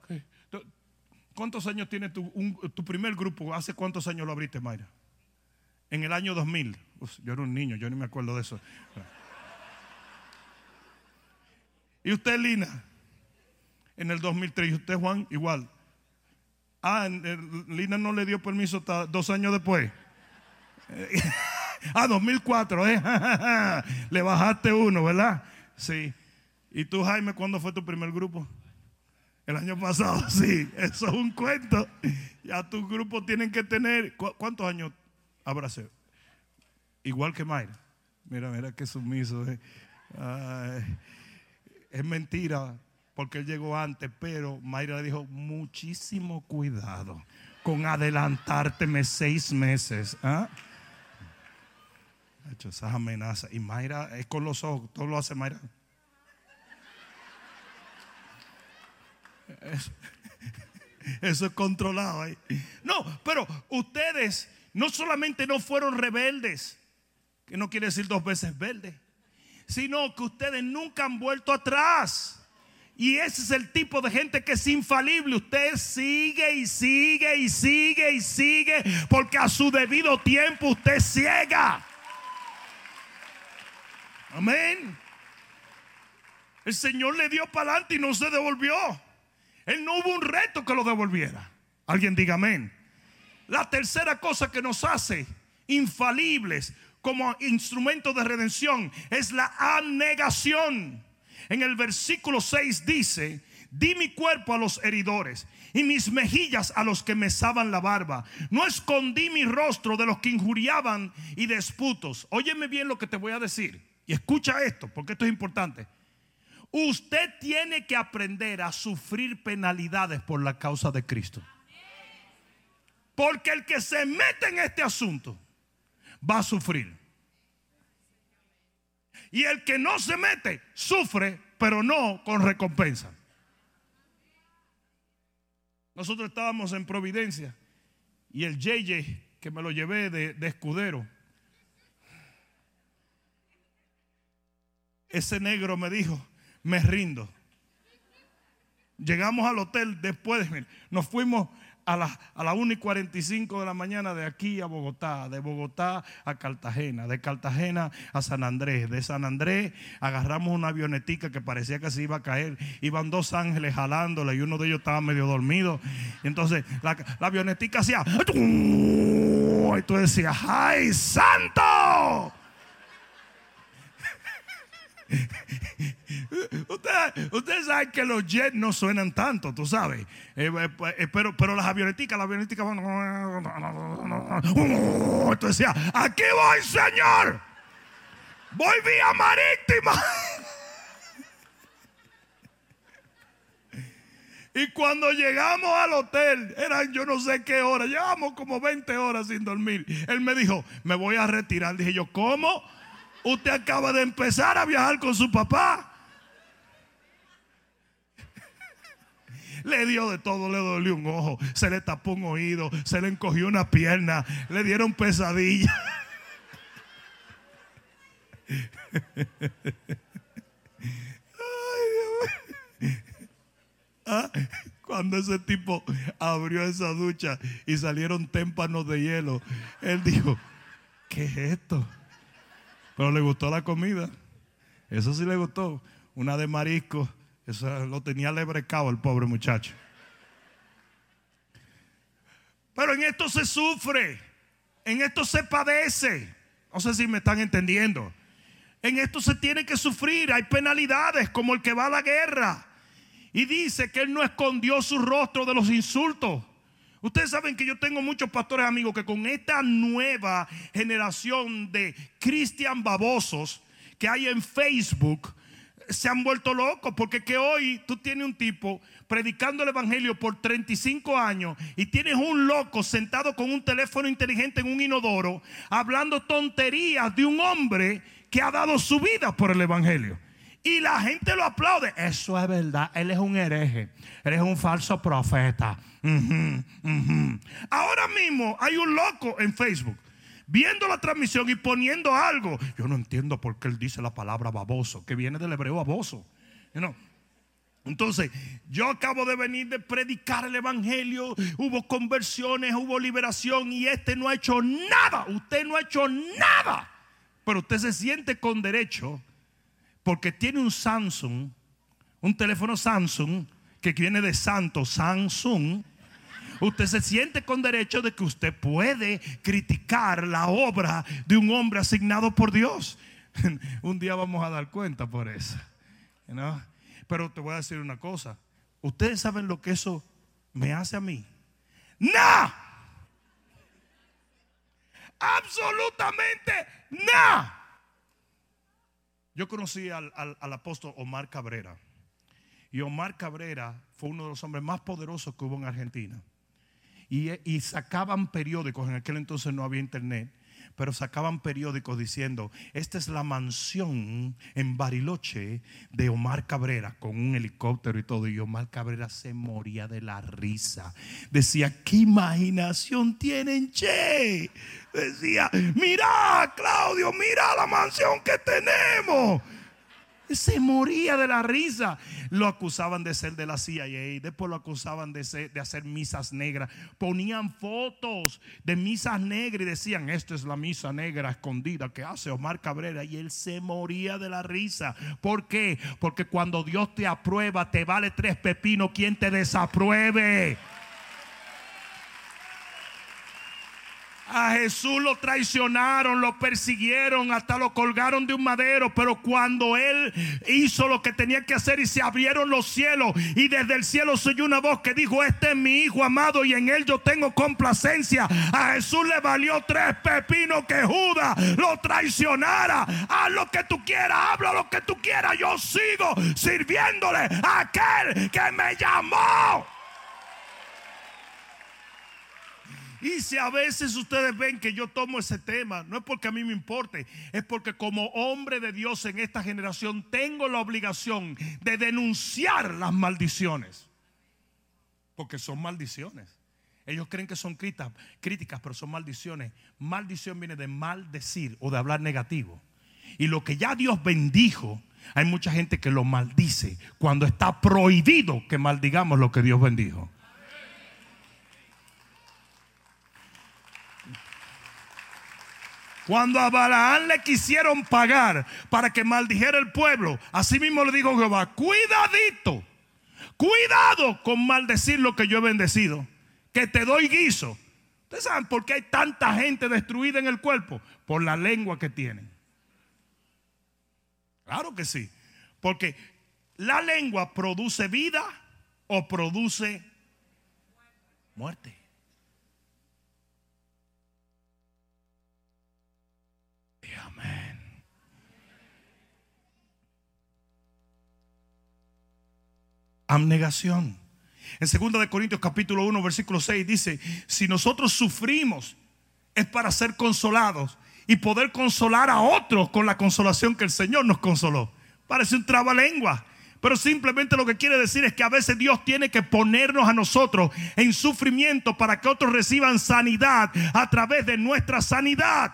¿Cuántos años tiene tu, tu primer grupo? ¿Hace cuántos años lo abriste, Mayra? En el año 2000 yo era un niño, yo ni me acuerdo de eso. ¿Y usted, Lina? En el 2003. ¿Y usted, Juan? Igual. Ah, Lina no le dio permiso hasta dos años después. ah, 2004, ¿eh? le bajaste uno, ¿verdad? Sí. ¿Y tú, Jaime, cuándo fue tu primer grupo? El año pasado, sí. Eso es un cuento. Ya tus grupos tienen que tener. ¿Cuántos años habrá sido? Igual que Mayra. Mira, mira qué sumiso. es mentira porque él llegó antes, pero Mayra le dijo, muchísimo cuidado con adelantárteme seis meses. ¿ah? hecho esas amenazas. Y Mayra es con los ojos, todo lo hace Mayra. Eso, es controlado ahí. No, pero ustedes no solamente no fueron rebeldes, que no quiere decir dos veces verde, sino que ustedes nunca han vuelto atrás. Y ese es el tipo de gente que es infalible. Usted sigue y sigue y sigue y sigue porque a su debido tiempo usted ciega. Amén. El Señor le dio para adelante y no se devolvió. Él no hubo un reto que lo devolviera. Alguien diga amén. La tercera cosa que nos hace infalibles como instrumento de redención es la abnegación. En el versículo 6 dice, di mi cuerpo a los heridores y mis mejillas a los que mesaban la barba. No escondí mi rostro de los que injuriaban y desputos. Óyeme bien lo que te voy a decir y escucha esto porque esto es importante. Usted tiene que aprender a sufrir penalidades por la causa de Cristo. Porque el que se mete en este asunto va a sufrir. Y el que no se mete, sufre, pero no con recompensa. Nosotros estábamos en Providencia y el JJ, que me lo llevé de, de escudero, ese negro me dijo, me rindo. Llegamos al hotel después, nos fuimos a las a la 1 y 45 de la mañana de aquí a Bogotá, de Bogotá a Cartagena, de Cartagena a San Andrés, de San Andrés agarramos una avionetica que parecía que se iba a caer, iban dos ángeles jalándola y uno de ellos estaba medio dormido, y entonces la, la avionetica hacía Y tú decías, ¡ay, santo! Ustedes usted saben que los jets no suenan tanto, tú sabes. Eh, eh, eh, pero, pero las avioneticas, las avioneticas van. Entonces decía, aquí voy, señor. Voy vía marítima. Y cuando llegamos al hotel, eran yo no sé qué hora, llevamos como 20 horas sin dormir. Él me dijo, me voy a retirar. Dije yo, ¿cómo? Usted acaba de empezar a viajar con su papá. Le dio de todo, le dolió un ojo, se le tapó un oído, se le encogió una pierna, le dieron pesadilla. Ah, cuando ese tipo abrió esa ducha y salieron témpanos de hielo, él dijo, ¿qué es esto? Pero le gustó la comida. Eso sí le gustó. Una de marisco. Eso lo tenía lebrecado el pobre muchacho. Pero en esto se sufre. En esto se padece. No sé si me están entendiendo. En esto se tiene que sufrir. Hay penalidades como el que va a la guerra. Y dice que él no escondió su rostro de los insultos. Ustedes saben que yo tengo muchos pastores amigos que con esta nueva generación de cristian babosos que hay en Facebook se han vuelto locos porque que hoy tú tienes un tipo predicando el evangelio por 35 años y tienes un loco sentado con un teléfono inteligente en un inodoro hablando tonterías de un hombre que ha dado su vida por el evangelio. Y la gente lo aplaude. Eso es verdad. Él es un hereje. Él es un falso profeta. Ahora mismo hay un loco en Facebook viendo la transmisión y poniendo algo. Yo no entiendo por qué él dice la palabra baboso, que viene del hebreo baboso. Entonces, yo acabo de venir de predicar el evangelio, hubo conversiones, hubo liberación y este no ha hecho nada. Usted no ha hecho nada. Pero usted se siente con derecho porque tiene un Samsung, un teléfono Samsung que viene de santo Samsung. Usted se siente con derecho de que usted puede criticar la obra de un hombre asignado por Dios. un día vamos a dar cuenta por eso. Pero te voy a decir una cosa. Ustedes saben lo que eso me hace a mí. ¡No! Absolutamente nada. Yo conocí al, apóstol Omar Cabrera. Y Omar Cabrera fue uno de los hombres más poderosos que hubo en Argentina. Y, y, sacaban periódicos, en aquel entonces no había internet, pero sacaban periódicos diciendo, esta es la mansión en Bariloche de Omar Cabrera, con un helicóptero y todo. Y Omar Cabrera se moría de la risa. Decía, ¿qué imaginación tienen, che? Decía, mira, Claudio, mira la mansión que tenemos. Se moría de la risa. Lo acusaban de ser de la CIA. Después lo acusaban de, hacer misas negras. Ponían fotos de misas negras y decían, esta es la misa negra escondida que hace Omar Cabrera. Y él se moría de la risa. ¿Por qué? Porque cuando Dios te aprueba, te vale tres pepinos quien te desapruebe. A Jesús lo traicionaron, lo persiguieron, hasta lo colgaron de un madero. Pero cuando Él hizo lo que tenía que hacer y se abrieron los cielos y desde el cielo se oyó una voz que dijo, este es mi Hijo amado y en Él yo tengo complacencia. A Jesús le valió tres pepinos que Judas lo traicionara. Haz lo que tú quieras, habla lo que tú quieras. Yo sigo sirviéndole a aquel que me llamó. Y si a veces ustedes ven que yo tomo ese tema, no es porque a mí me importe, es porque como hombre de Dios en esta generación tengo la obligación de denunciar las maldiciones. Porque son maldiciones. Ellos creen que son críticas, críticas, pero son maldiciones. Maldición viene de maldecir o de hablar negativo. Y lo que ya Dios bendijo, hay mucha gente que lo maldice cuando está prohibido que maldigamos lo que Dios bendijo. Cuando a Balaán le quisieron pagar para que maldijera el pueblo, así mismo le dijo Jehová, cuidadito, cuidado con maldecir lo que yo he bendecido, que te doy guiso, ¿Ustedes saben por qué hay tanta gente destruida en el cuerpo? Por la lengua que tienen. Claro que sí. Porque la lengua produce vida o produce muerte. Abnegación. En 2 Corintios capítulo 1 versículo 6 dice, si nosotros sufrimos es para ser consolados y poder consolar a otros con la consolación que el Señor nos consoló. Parece un trabalengua. Pero simplemente lo que quiere decir es que a veces Dios tiene que ponernos a nosotros en sufrimiento para que otros reciban sanidad a través de nuestra sanidad.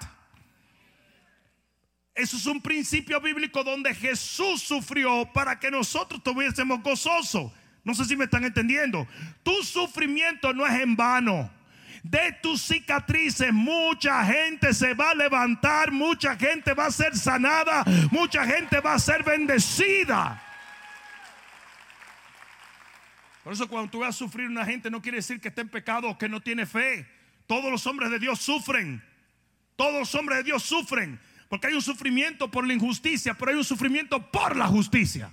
Eso es un principio bíblico donde Jesús sufrió para que nosotros tuviésemos gozoso. No sé si me están entendiendo. Tu sufrimiento no es en vano. De tus cicatrices mucha gente se va a levantar, mucha gente va a ser sanada, mucha gente va a ser bendecida. Por eso cuando tú vas a sufrir una gente no quiere decir que esté en pecado o que no tiene fe. Todos los hombres de Dios sufren. Todos los hombres de Dios sufren. Porque hay un sufrimiento por la injusticia, pero hay un sufrimiento por la justicia.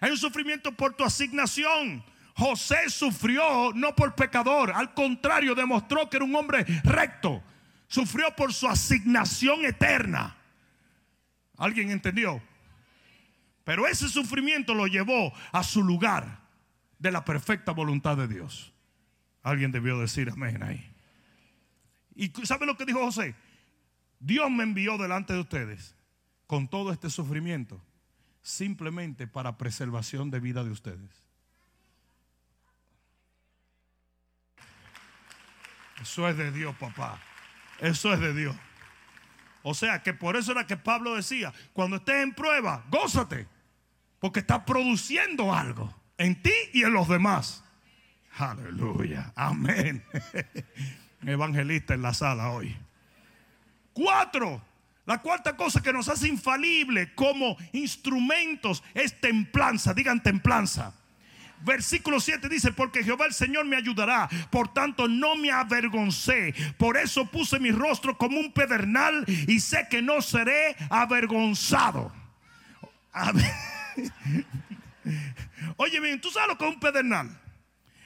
Hay un sufrimiento por tu asignación. José sufrió no por pecador, al contrario, demostró que era un hombre recto. Sufrió por su asignación eterna. ¿Alguien entendió? Pero ese sufrimiento lo llevó a su lugar de la perfecta voluntad de Dios. Alguien debió decir amén ahí. ¿Y sabe lo que dijo José? Dios me envió delante de ustedes con todo este sufrimiento simplemente para preservación de vida de ustedes. Eso es de Dios, papá. Eso es de Dios. O sea que por eso era que Pablo decía, cuando estés en prueba, gózate, porque está produciendo algo en ti y en los demás. Aleluya, amén. Evangelista en la sala hoy. Cuatro, la cuarta cosa que nos hace infalible como instrumentos es templanza. Digan templanza. Versículo 7 dice, porque Jehová el Señor me ayudará, por tanto no me avergoncé, por eso puse mi rostro como un pedernal y sé que no seré avergonzado. Oye bien, ¿tú sabes lo que es un pedernal?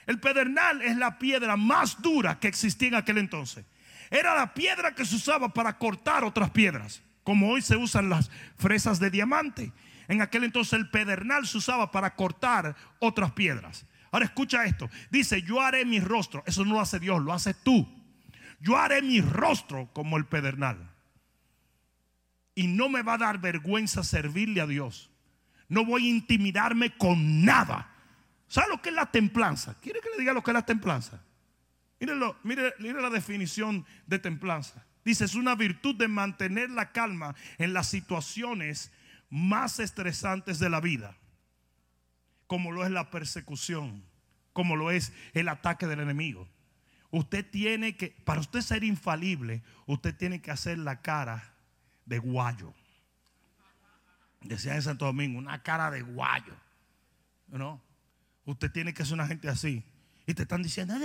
El pedernal es la piedra más dura que existía en aquel entonces. Era la piedra que se usaba para cortar otras piedras, como hoy se usan las fresas de diamante. En aquel entonces el pedernal se usaba para cortar otras piedras. Ahora escucha esto. Dice, yo haré mi rostro. Eso no lo hace Dios, lo hace tú. Yo haré mi rostro como el pedernal. Y no me va a dar vergüenza servirle a Dios. No voy a intimidarme con nada. ¿Sabe lo que es la templanza? ¿Quiere que le diga lo que es la templanza? Mírenlo, mire, la definición de templanza. Dice, es una virtud de mantener la calma en las situaciones más estresantes de la vida, como lo es la persecución, como lo es el ataque del enemigo. Usted tiene que, para usted ser infalible, usted tiene que hacer la cara de guayo. Decía en Santo Domingo, una cara de guayo. ¿No? Usted tiene que ser una gente así. Y te están diciendo,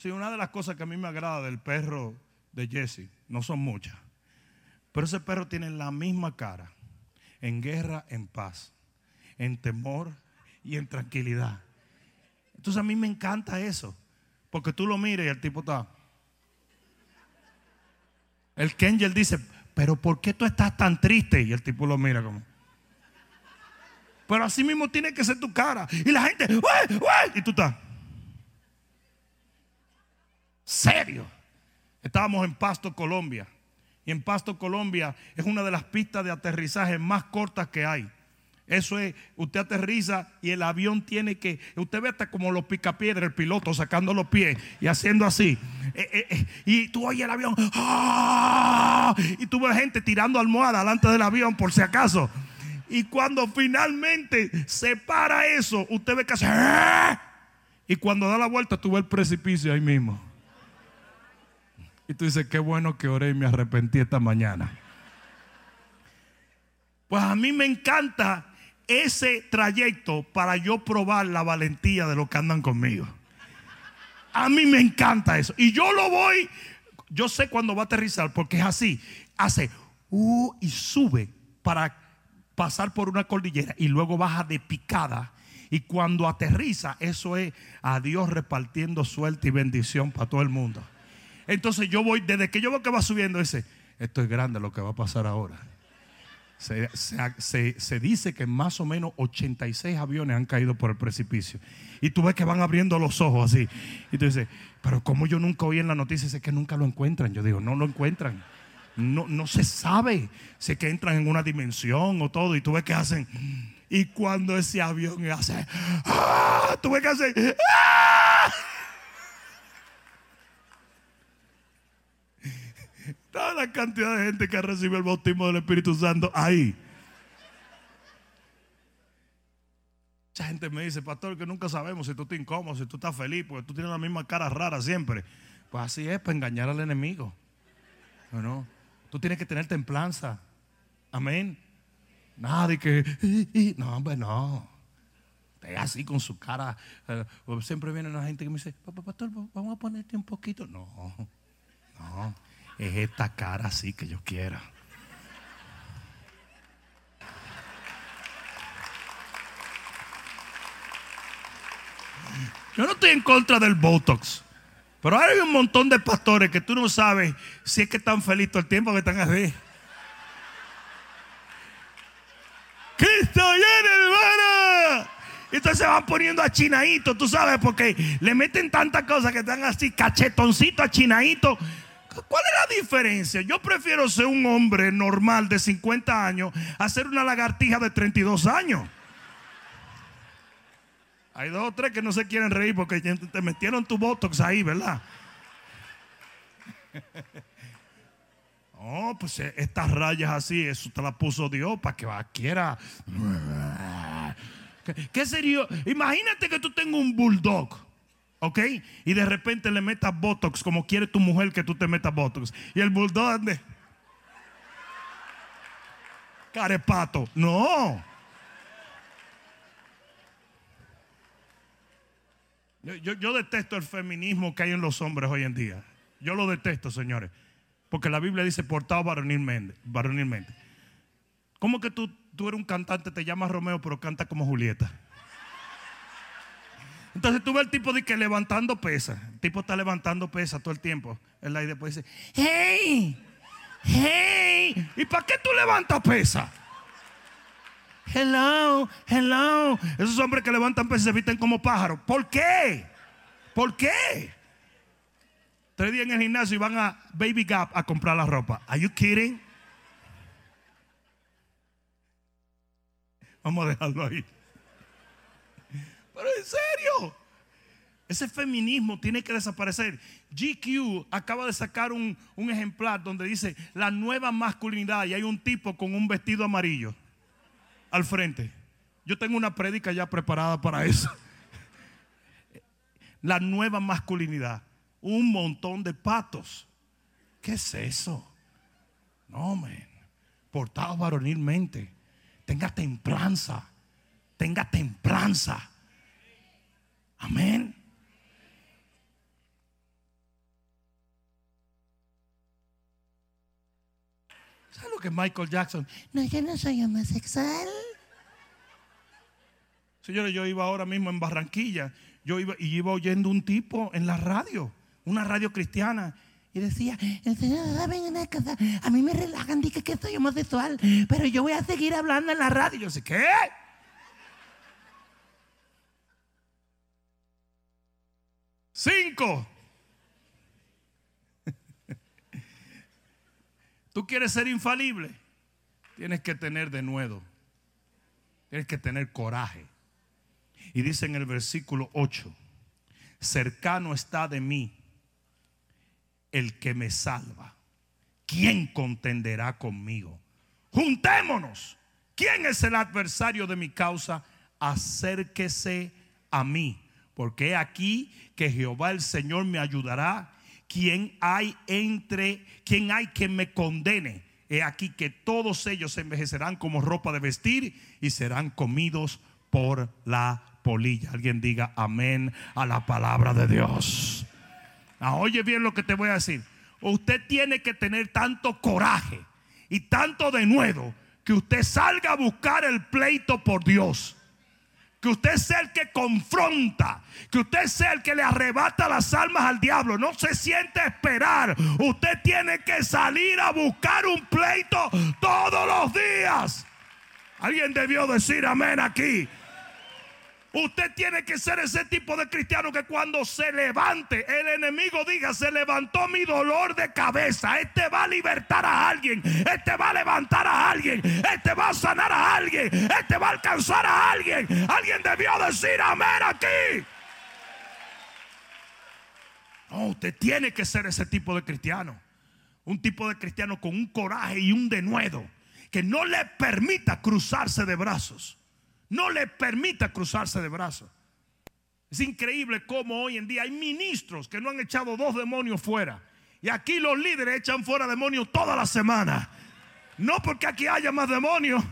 Sí, una de las cosas que a mí me agrada del perro de Jesse, no son muchas, pero ese perro tiene la misma cara, en guerra, en paz, en temor y en tranquilidad. Entonces a mí me encanta eso, porque tú lo miras y el tipo está... El Kengel dice, pero ¿por qué tú estás tan triste? Y el tipo lo mira como... Pero así mismo tiene que ser tu cara. Y la gente, Y tú estás serio. Estábamos en Pasto, Colombia. Y en Pasto, Colombia es una de las pistas de aterrizaje más cortas que hay. Eso es, usted aterriza y el avión tiene que, usted ve hasta como los picapiedras, el piloto sacando los pies y haciendo así. Eh, eh, eh, y tú oyes el avión, ¡ah! y tú ves gente tirando almohada delante del avión por si acaso. Y cuando finalmente se para eso, usted ve que hace, ¡ah! y cuando da la vuelta, tú ves el precipicio ahí mismo. Y tú dices, qué bueno que oré y me arrepentí esta mañana. Pues a mí me encanta ese trayecto para yo probar la valentía de los que andan conmigo. A mí me encanta eso. Y yo lo voy, yo sé cuándo va a aterrizar porque es así. Hace uh, y sube para pasar por una cordillera y luego baja de picada. Y cuando aterriza, eso es a Dios repartiendo suerte y bendición para todo el mundo. Entonces yo voy, desde que yo veo que va subiendo ese, esto es grande lo que va a pasar ahora. Se, se, se, dice que más o menos 86 aviones han caído por el precipicio. Y tú ves que van abriendo los ojos así. Y tú dices, pero como yo nunca oí en la noticia, es que nunca lo encuentran. Yo digo, no lo encuentran. No, no se sabe es que entran en una dimensión o todo. Y tú ves que hacen. Y cuando ese avión hace, ¡ah! tú ves que hace, ¡ah! Toda la cantidad de gente que recibe el bautismo del Espíritu Santo ahí. Mucha gente me dice, pastor, que nunca sabemos si tú estás incómodo, si tú estás feliz, porque tú tienes la misma cara rara siempre. Pues así es, para engañar al enemigo. ¿No? Tú tienes que tener templanza. Amén. Nada que. No, hombre, no. Así con su cara. Eh, siempre viene una gente que me dice, pastor, vamos a ponerte un poquito. No, no es esta cara así que yo quiera. Yo no estoy en contra del Botox. Pero hay un montón de pastores que tú no sabes si es que están felices todo el tiempo que están así. Cristo viene, hermana. Y entonces se van poniendo a chinadito, tú sabes, porque le meten tantas cosas que están así, cachetoncito a chinadito. ¿Cuál es la diferencia? Yo prefiero ser un hombre normal de 50 años a ser una lagartija de 32 años. Hay dos o tres que no se quieren reír porque te metieron tu botox ahí, ¿verdad? Oh, pues eh, estas rayas así, eso te las puso Dios para que quiera. ¿Qué sería? Imagínate que tú tengas un bulldog. ¿Ok? Y de repente le metas Botox como quiere tu mujer que tú te metas Botox. Y el bulldog ande. Carepato. No. Yo, yo, detesto el feminismo que hay en los hombres hoy en día. Yo lo detesto, señores. Porque la Biblia dice portado varonilmente. varonilmente. ¿Cómo que tú, tú eres un cantante, te llamas Romeo, pero canta como Julieta? Entonces tú ves el tipo de que levantando pesa. El tipo está levantando pesa todo el tiempo. Él ahí después dice, hey, hey, ¿y para qué tú levantas pesa? Hello, hello. Esos hombres que levantan pesa se visten como pájaros. ¿Por qué? ¿Por qué? Tres días en el gimnasio y van a Baby Gap a comprar la ropa. ¿Are you kidding? Vamos a dejarlo ahí. Pero en serio, ese feminismo tiene que desaparecer. GQ acaba de sacar un, ejemplar donde dice la nueva masculinidad y hay un tipo con un vestido amarillo al frente. Yo tengo una prédica ya preparada para eso. La nueva masculinidad. Un montón de patos. ¿Qué es eso? No, man. Portado varonilmente. Tenga templanza. Tenga templanza. Amén. ¿Sabes lo que Michael Jackson?
No, yo no soy homosexual.
Señores, yo iba ahora mismo en Barranquilla. Yo iba y iba oyendo un tipo en la radio, una radio cristiana.
Y decía, el Señor saben una cosa, a mí me relajan, dije que soy homosexual, pero yo voy a seguir hablando en la radio.
Y yo sé, ¿qué? Cinco. Tú quieres ser infalible. Tienes que tener de nuevo. Tienes que tener coraje. Y dice en el versículo 8, cercano está de mí el que me salva. ¿Quién contenderá conmigo? Juntémonos. ¿Quién es el adversario de mi causa? Acérquese a mí porque aquí que Jehová el Señor me ayudará. ¿Quién hay entre, quién hay que me condene? He aquí que todos ellos se envejecerán como ropa de vestir y serán comidos por la polilla. Alguien diga amén a la palabra de Dios. Ah, oye bien lo que te voy a decir. Usted tiene que tener tanto coraje y tanto denuedo que usted salga a buscar el pleito por Dios. Que usted sea el que confronta. Que usted sea el que le arrebata las almas al diablo. No se siente esperar. Usted tiene que salir a buscar un pleito todos los días. Alguien debió decir amén aquí. Usted tiene que ser ese tipo de cristiano que cuando se levante el enemigo diga, se levantó mi dolor de cabeza. Este va a libertar a alguien. Este va a levantar a alguien. Este va a sanar a alguien. Este va a alcanzar a alguien. Alguien debió decir amén aquí. No, usted tiene que ser ese tipo de cristiano. Un tipo de cristiano con un coraje y un denuedo que no le permita cruzarse de brazos no le permita cruzarse de brazos. Es increíble cómo hoy en día hay ministros que no han echado dos demonios fuera. Y aquí los líderes echan fuera demonios toda la semana. No porque aquí haya más demonios,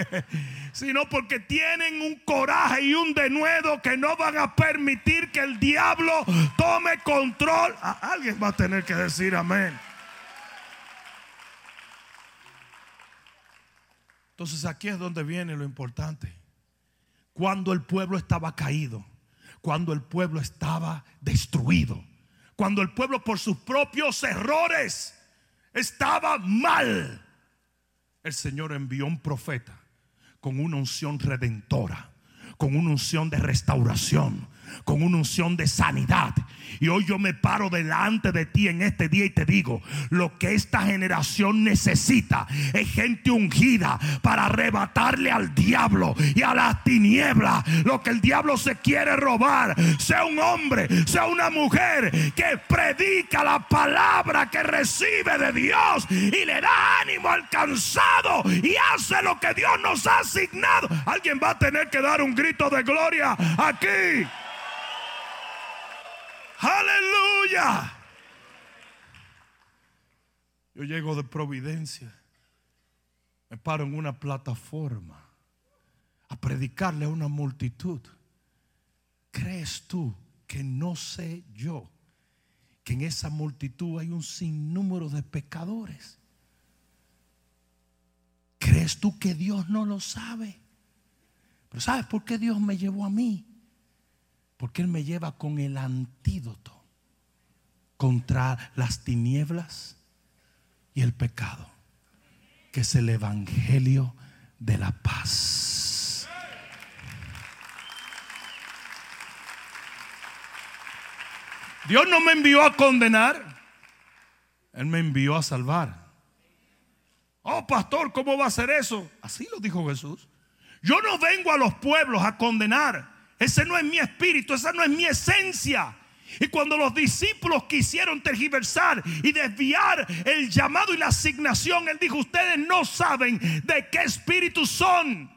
sino porque tienen un coraje y un denuedo que no van a permitir que el diablo tome control. alguien va a tener que decir amén. Entonces aquí es donde viene lo importante cuando el pueblo estaba caído, cuando el pueblo estaba destruido, cuando el pueblo por sus propios errores estaba mal. El Señor envió un profeta con una unción redentora, con una unción de restauración, con una unción de sanidad. Y hoy yo me paro delante de ti en este día y te digo, lo que esta generación necesita es gente ungida para arrebatarle al diablo y a las tinieblas lo que el diablo se quiere robar. Sea un hombre, sea una mujer que predica la palabra que recibe de Dios y le da ánimo al cansado y hace lo que Dios nos ha asignado. Alguien va a tener que dar un grito de gloria aquí. Aleluya. Yo llego de Providencia. Me paro en una plataforma a predicarle a una multitud. ¿Crees tú que no sé yo que en esa multitud hay un sinnúmero de pecadores? ¿Crees tú que Dios no lo sabe? Pero ¿sabes por qué Dios me llevó a mí? Porque Él me lleva con el antídoto contra las tinieblas y el pecado, que es el Evangelio de la paz. Dios no me envió a condenar, Él me envió a salvar. Oh, pastor, ¿cómo va a ser eso? Así lo dijo Jesús. Yo no vengo a los pueblos a condenar. Ese no es mi espíritu, esa no es mi esencia. Y cuando los discípulos quisieron tergiversar y desviar el llamado y la asignación, Él dijo, ustedes no saben de qué espíritu son.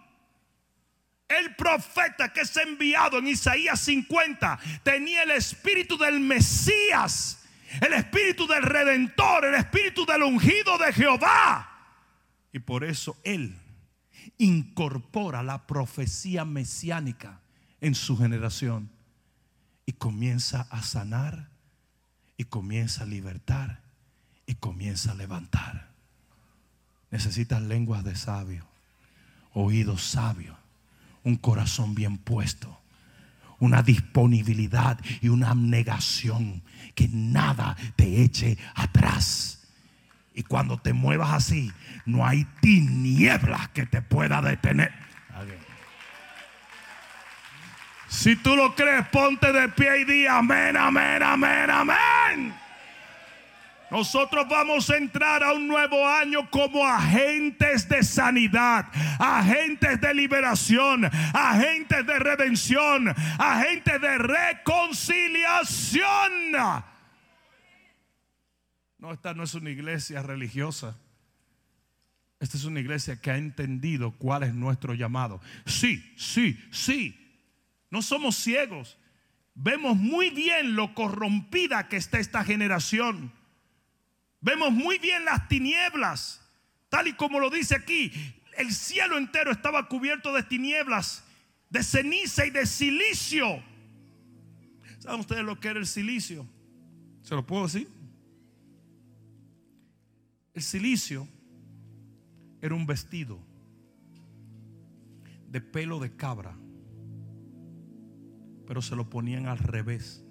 El profeta que es enviado en Isaías 50 tenía el espíritu del Mesías, el espíritu del Redentor, el espíritu del ungido de Jehová. Y por eso Él incorpora la profecía mesiánica en su generación y comienza a sanar y comienza a libertar y comienza a levantar. Necesitas lenguas de sabio, oídos sabios, un corazón bien puesto, una disponibilidad y una abnegación que nada te eche atrás. Y cuando te muevas así, no hay tinieblas que te pueda detener. Si tú lo crees, ponte de pie y di amén, amén, amén, amén. Nosotros vamos a entrar a un nuevo año como agentes de sanidad, agentes de liberación, agentes de redención, agentes de reconciliación. No, esta no es una iglesia religiosa. Esta es una iglesia que ha entendido cuál es nuestro llamado. Sí, sí, sí. No somos ciegos. Vemos muy bien lo corrompida que está esta generación. Vemos muy bien las tinieblas. Tal y como lo dice aquí, el cielo entero estaba cubierto de tinieblas. de ceniza y de silicio. ¿Saben ustedes lo que era el silicio? ¿Se lo puedo decir? El silicio era un vestido de pelo de cabra, pero se lo ponían al revés.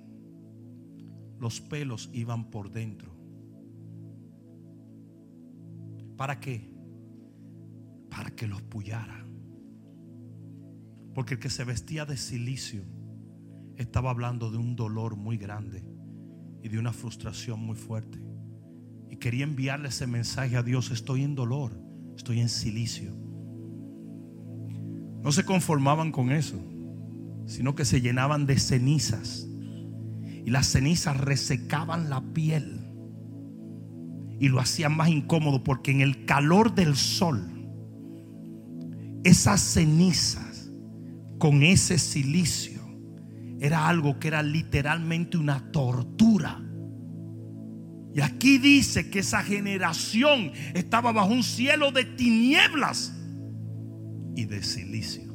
Los pelos iban por dentro. ¿Para qué? Para que los pullara. Porque el que se vestía de silicio estaba hablando de un dolor muy grande y de una frustración muy fuerte. Y quería enviarle ese mensaje a Dios, estoy en dolor, estoy en silicio. No se conformaban con eso, sino que se llenaban de cenizas. Y las cenizas resecaban la piel. Y lo hacían más incómodo porque en el calor del sol, esas cenizas con ese silicio era algo que era literalmente una tortura. Y aquí dice que esa generación estaba bajo un cielo de tinieblas y de silicio.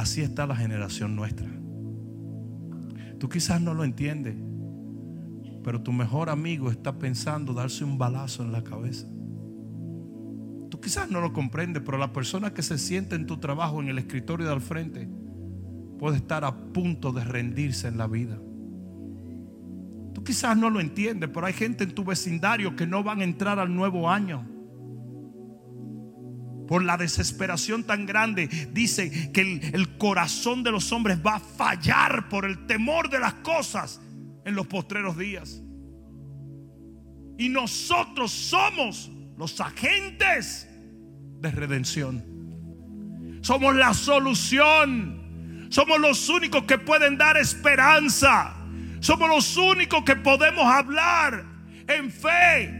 Así está la generación nuestra. Tú quizás no lo entiendes, pero tu mejor amigo está pensando darse un balazo en la cabeza. Tú quizás no lo comprendes, pero la persona que se siente en tu trabajo, en el escritorio de al frente, puede estar a punto de rendirse en la vida. Tú quizás no lo entiendes, pero hay gente en tu vecindario que no van a entrar al nuevo año. Por la desesperación tan grande, dice que el, el corazón de los hombres va a fallar por el temor de las cosas en los postreros días. Y nosotros somos los agentes de redención. Somos la solución. Somos los únicos que pueden dar esperanza. Somos los únicos que podemos hablar en fe.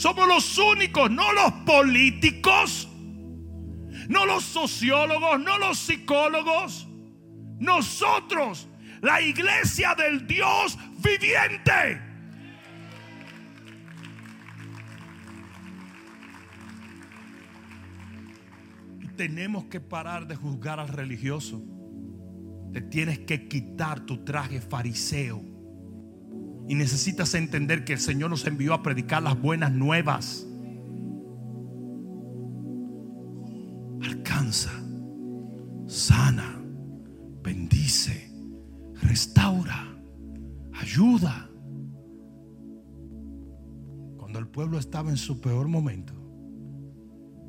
Somos los únicos, no los políticos, no los sociólogos, no los psicólogos. Nosotros, la iglesia del Dios viviente. tenemos que parar de juzgar al religioso. Te tienes que quitar tu traje fariseo. Y necesitas entender que el Señor nos envió a predicar las buenas nuevas. Alcanza, sana, bendice, restaura, ayuda. Cuando el pueblo estaba en su peor momento,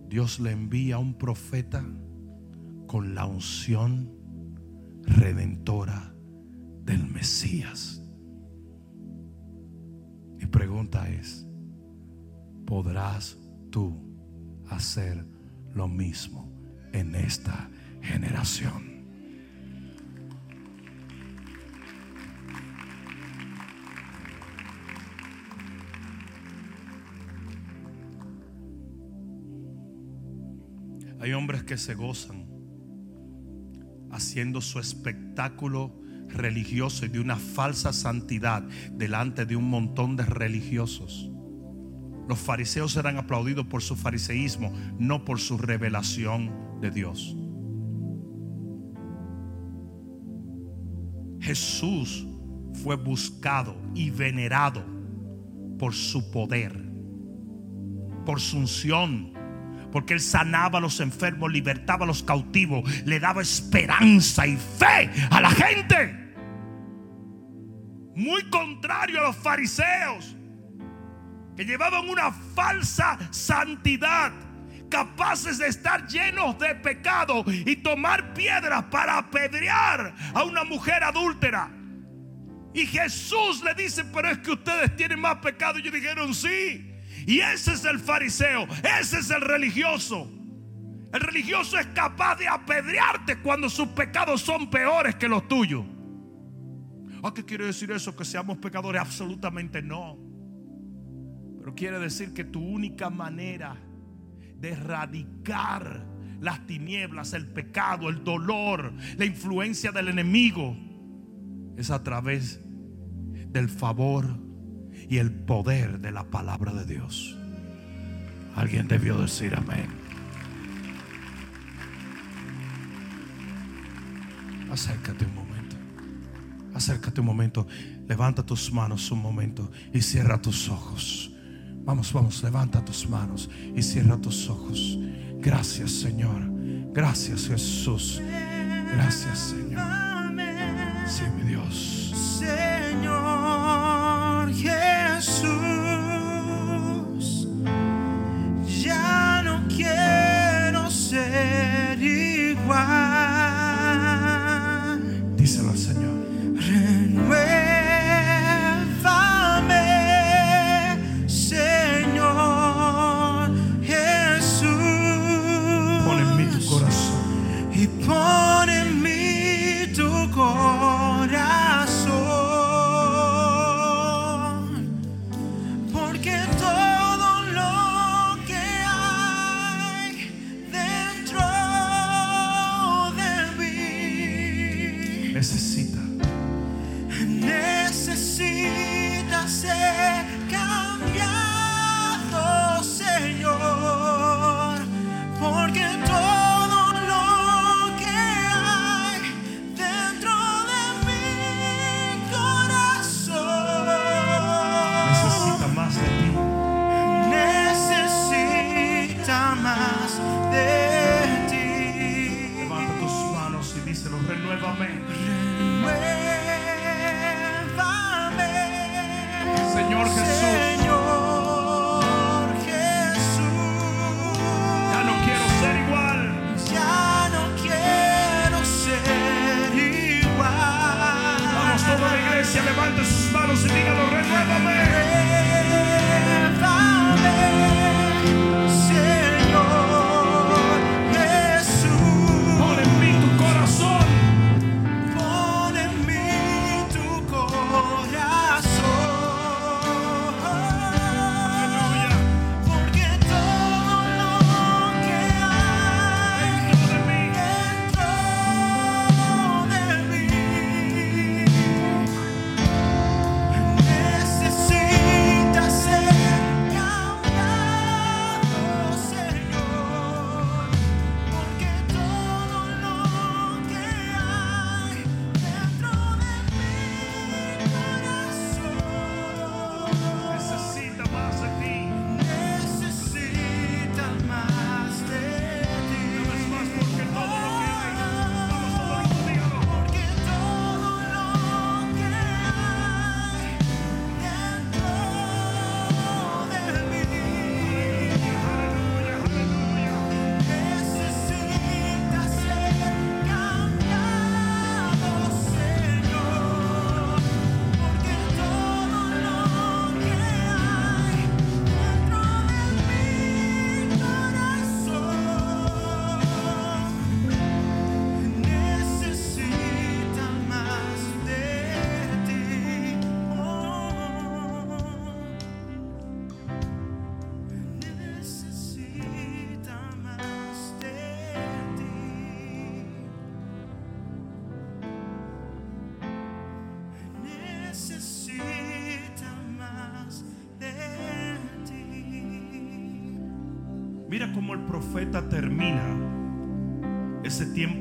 Dios le envía a un profeta con la unción redentora del Mesías. Es, ¿podrás tú hacer lo mismo en esta generación? Hay hombres que se gozan haciendo su espectáculo religioso y de una falsa santidad delante de un montón de religiosos. Los fariseos eran aplaudidos por su fariseísmo, no por su revelación de Dios. Jesús fue buscado y venerado por su poder, por su unción, porque Él sanaba a los enfermos, libertaba a los cautivos, le daba esperanza y fe a la gente. Muy contrario a los fariseos, que llevaban una falsa santidad, capaces de estar llenos de pecado y tomar piedras para apedrear a una mujer adúltera. Y Jesús le dice, pero es que ustedes tienen más pecado. Y ellos dijeron, sí. Y ese es el fariseo, ese es el religioso. El religioso es capaz de apedrearte cuando sus pecados son peores que los tuyos. ¿Ah, qué quiere decir eso? Que seamos pecadores. Absolutamente no. Pero quiere decir que tu única manera de erradicar las tinieblas, el pecado, el dolor, la influencia del enemigo, es a través del favor y el poder de la palabra de Dios. Alguien debió decir amén. Acércate un Acércate un momento. Levanta tus manos un momento y cierra tus ojos. Vamos, vamos, levanta tus manos y cierra tus ojos. Gracias, Señor. Gracias, Jesús. Gracias, Señor. Sí, mi Dios.
Señor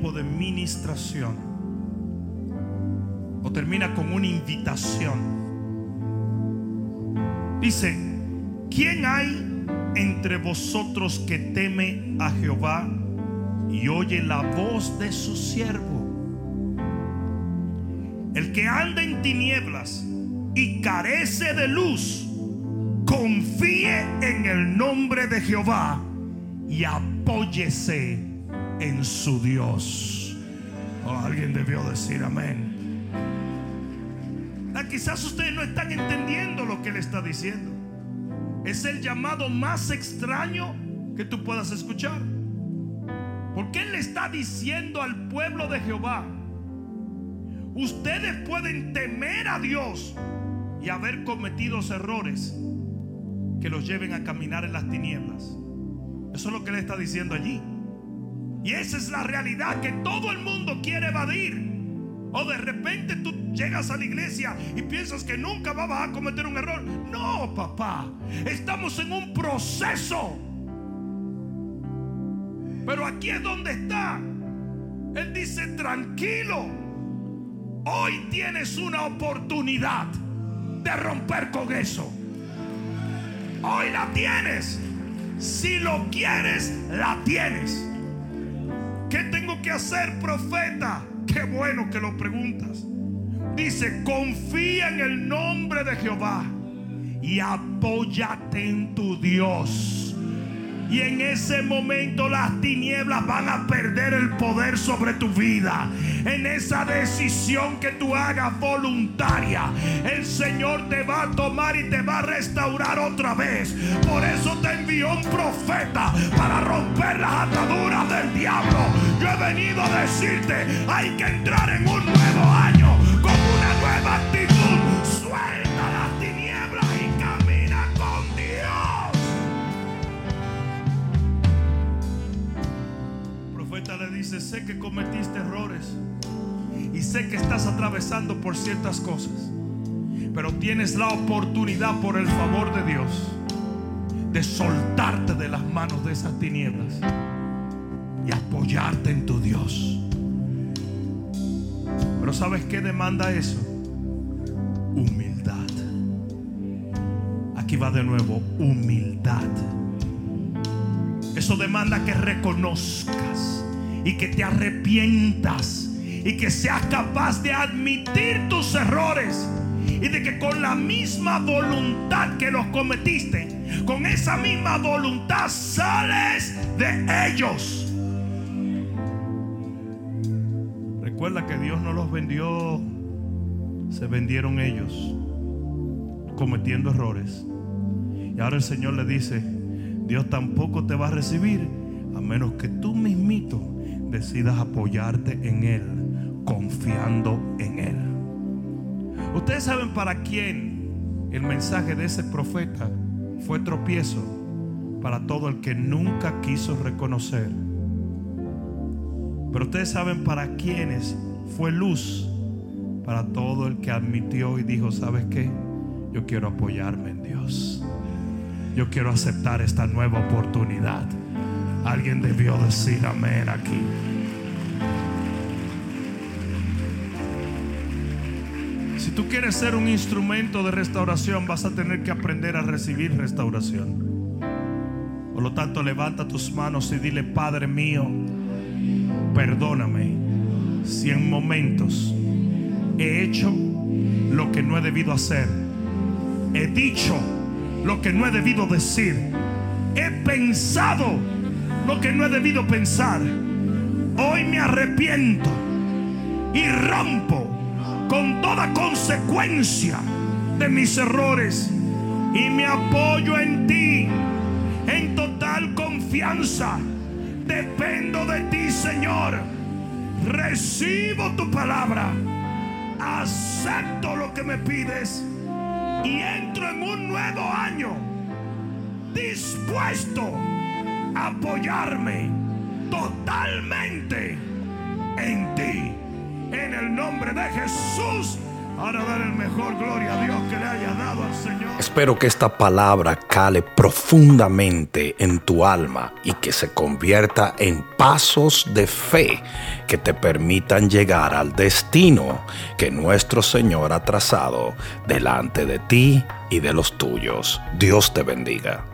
de
ministración. O termina con una invitación. Dice, ¿quién hay entre vosotros que teme a Jehová y oye la voz de su siervo? El que anda en tinieblas y carece de luz, confíe en el nombre de Jehová y apóyese en su Dios. Oh, alguien debió decir amén. Ah, quizás ustedes no están entendiendo lo que él está diciendo. Es el llamado más extraño que tú puedas escuchar. Porque él le está diciendo al pueblo de Jehová, ustedes pueden temer a Dios y haber cometido errores que los lleven a caminar en las tinieblas. Eso es lo que él está diciendo allí. Y esa es la realidad que todo el mundo quiere evadir. O de repente tú llegas a la iglesia y piensas que nunca vas a cometer un error. No, papá. Estamos en un proceso. Pero aquí es donde está Él dice, tranquilo, hoy tienes una oportunidad de romper con eso. Hoy la tienes. Si lo quieres, la tienes. ¿Qué tengo que hacer, profeta? Qué bueno que lo preguntas. Dice, confía en el nombre de Jehová y apóyate en tu Dios. Y en ese momento las tinieblas van a perder el poder sobre tu vida. En esa decisión que tú hagas voluntaria, el Señor te va a tomar y te va a restaurar otra vez. Por eso te envió un profeta para romper las ataduras del diablo. Yo he venido a decirte, hay que entrar en un nuevo año sé que cometiste errores y sé que estás atravesando por ciertas cosas, pero tienes la oportunidad por el favor de Dios de soltarte de las manos de esas tinieblas y apoyarte en tu Dios. Pero ¿sabes qué demanda eso? Humildad. Aquí va de nuevo, humildad. Eso demanda que reconozcas y que te arrepientas y que seas capaz de admitir tus errores y de que con la misma voluntad que los cometiste, con esa misma voluntad sales de ellos. Recuerda que Dios no los vendió, se vendieron ellos cometiendo errores. Y ahora el Señor le dice, Dios tampoco te va a recibir a menos que tú mismito decidas apoyarte en Él, confiando en Él. Ustedes saben para quién el mensaje de ese profeta fue tropiezo para todo el que nunca quiso reconocer. Pero ustedes saben para quiénes fue luz para todo el que admitió y dijo, ¿sabes qué? Yo quiero apoyarme en Dios. Yo quiero aceptar esta nueva oportunidad. Alguien debió decir amén aquí. Si tú quieres ser un instrumento de restauración, vas a tener que aprender a recibir restauración. Por lo tanto, levanta tus manos y dile, Padre mío, perdóname si en momentos he hecho lo que no he debido hacer. He dicho lo que no he debido decir. He pensado lo que no he debido pensar. Hoy me arrepiento y rompo con toda consecuencia de mis errores y me apoyo en ti en total confianza. Dependo de ti, Señor. Recibo tu palabra. Acepto lo que me pides y entro en un nuevo año dispuesto apoyarme totalmente en ti. En el nombre de Jesús, ahora dar el mejor gloria a Dios que le haya dado al Señor.
Espero que esta palabra cale profundamente en tu alma y que se convierta en pasos de fe que te permitan llegar al destino que nuestro Señor ha trazado delante de ti y de los tuyos. Dios te bendiga.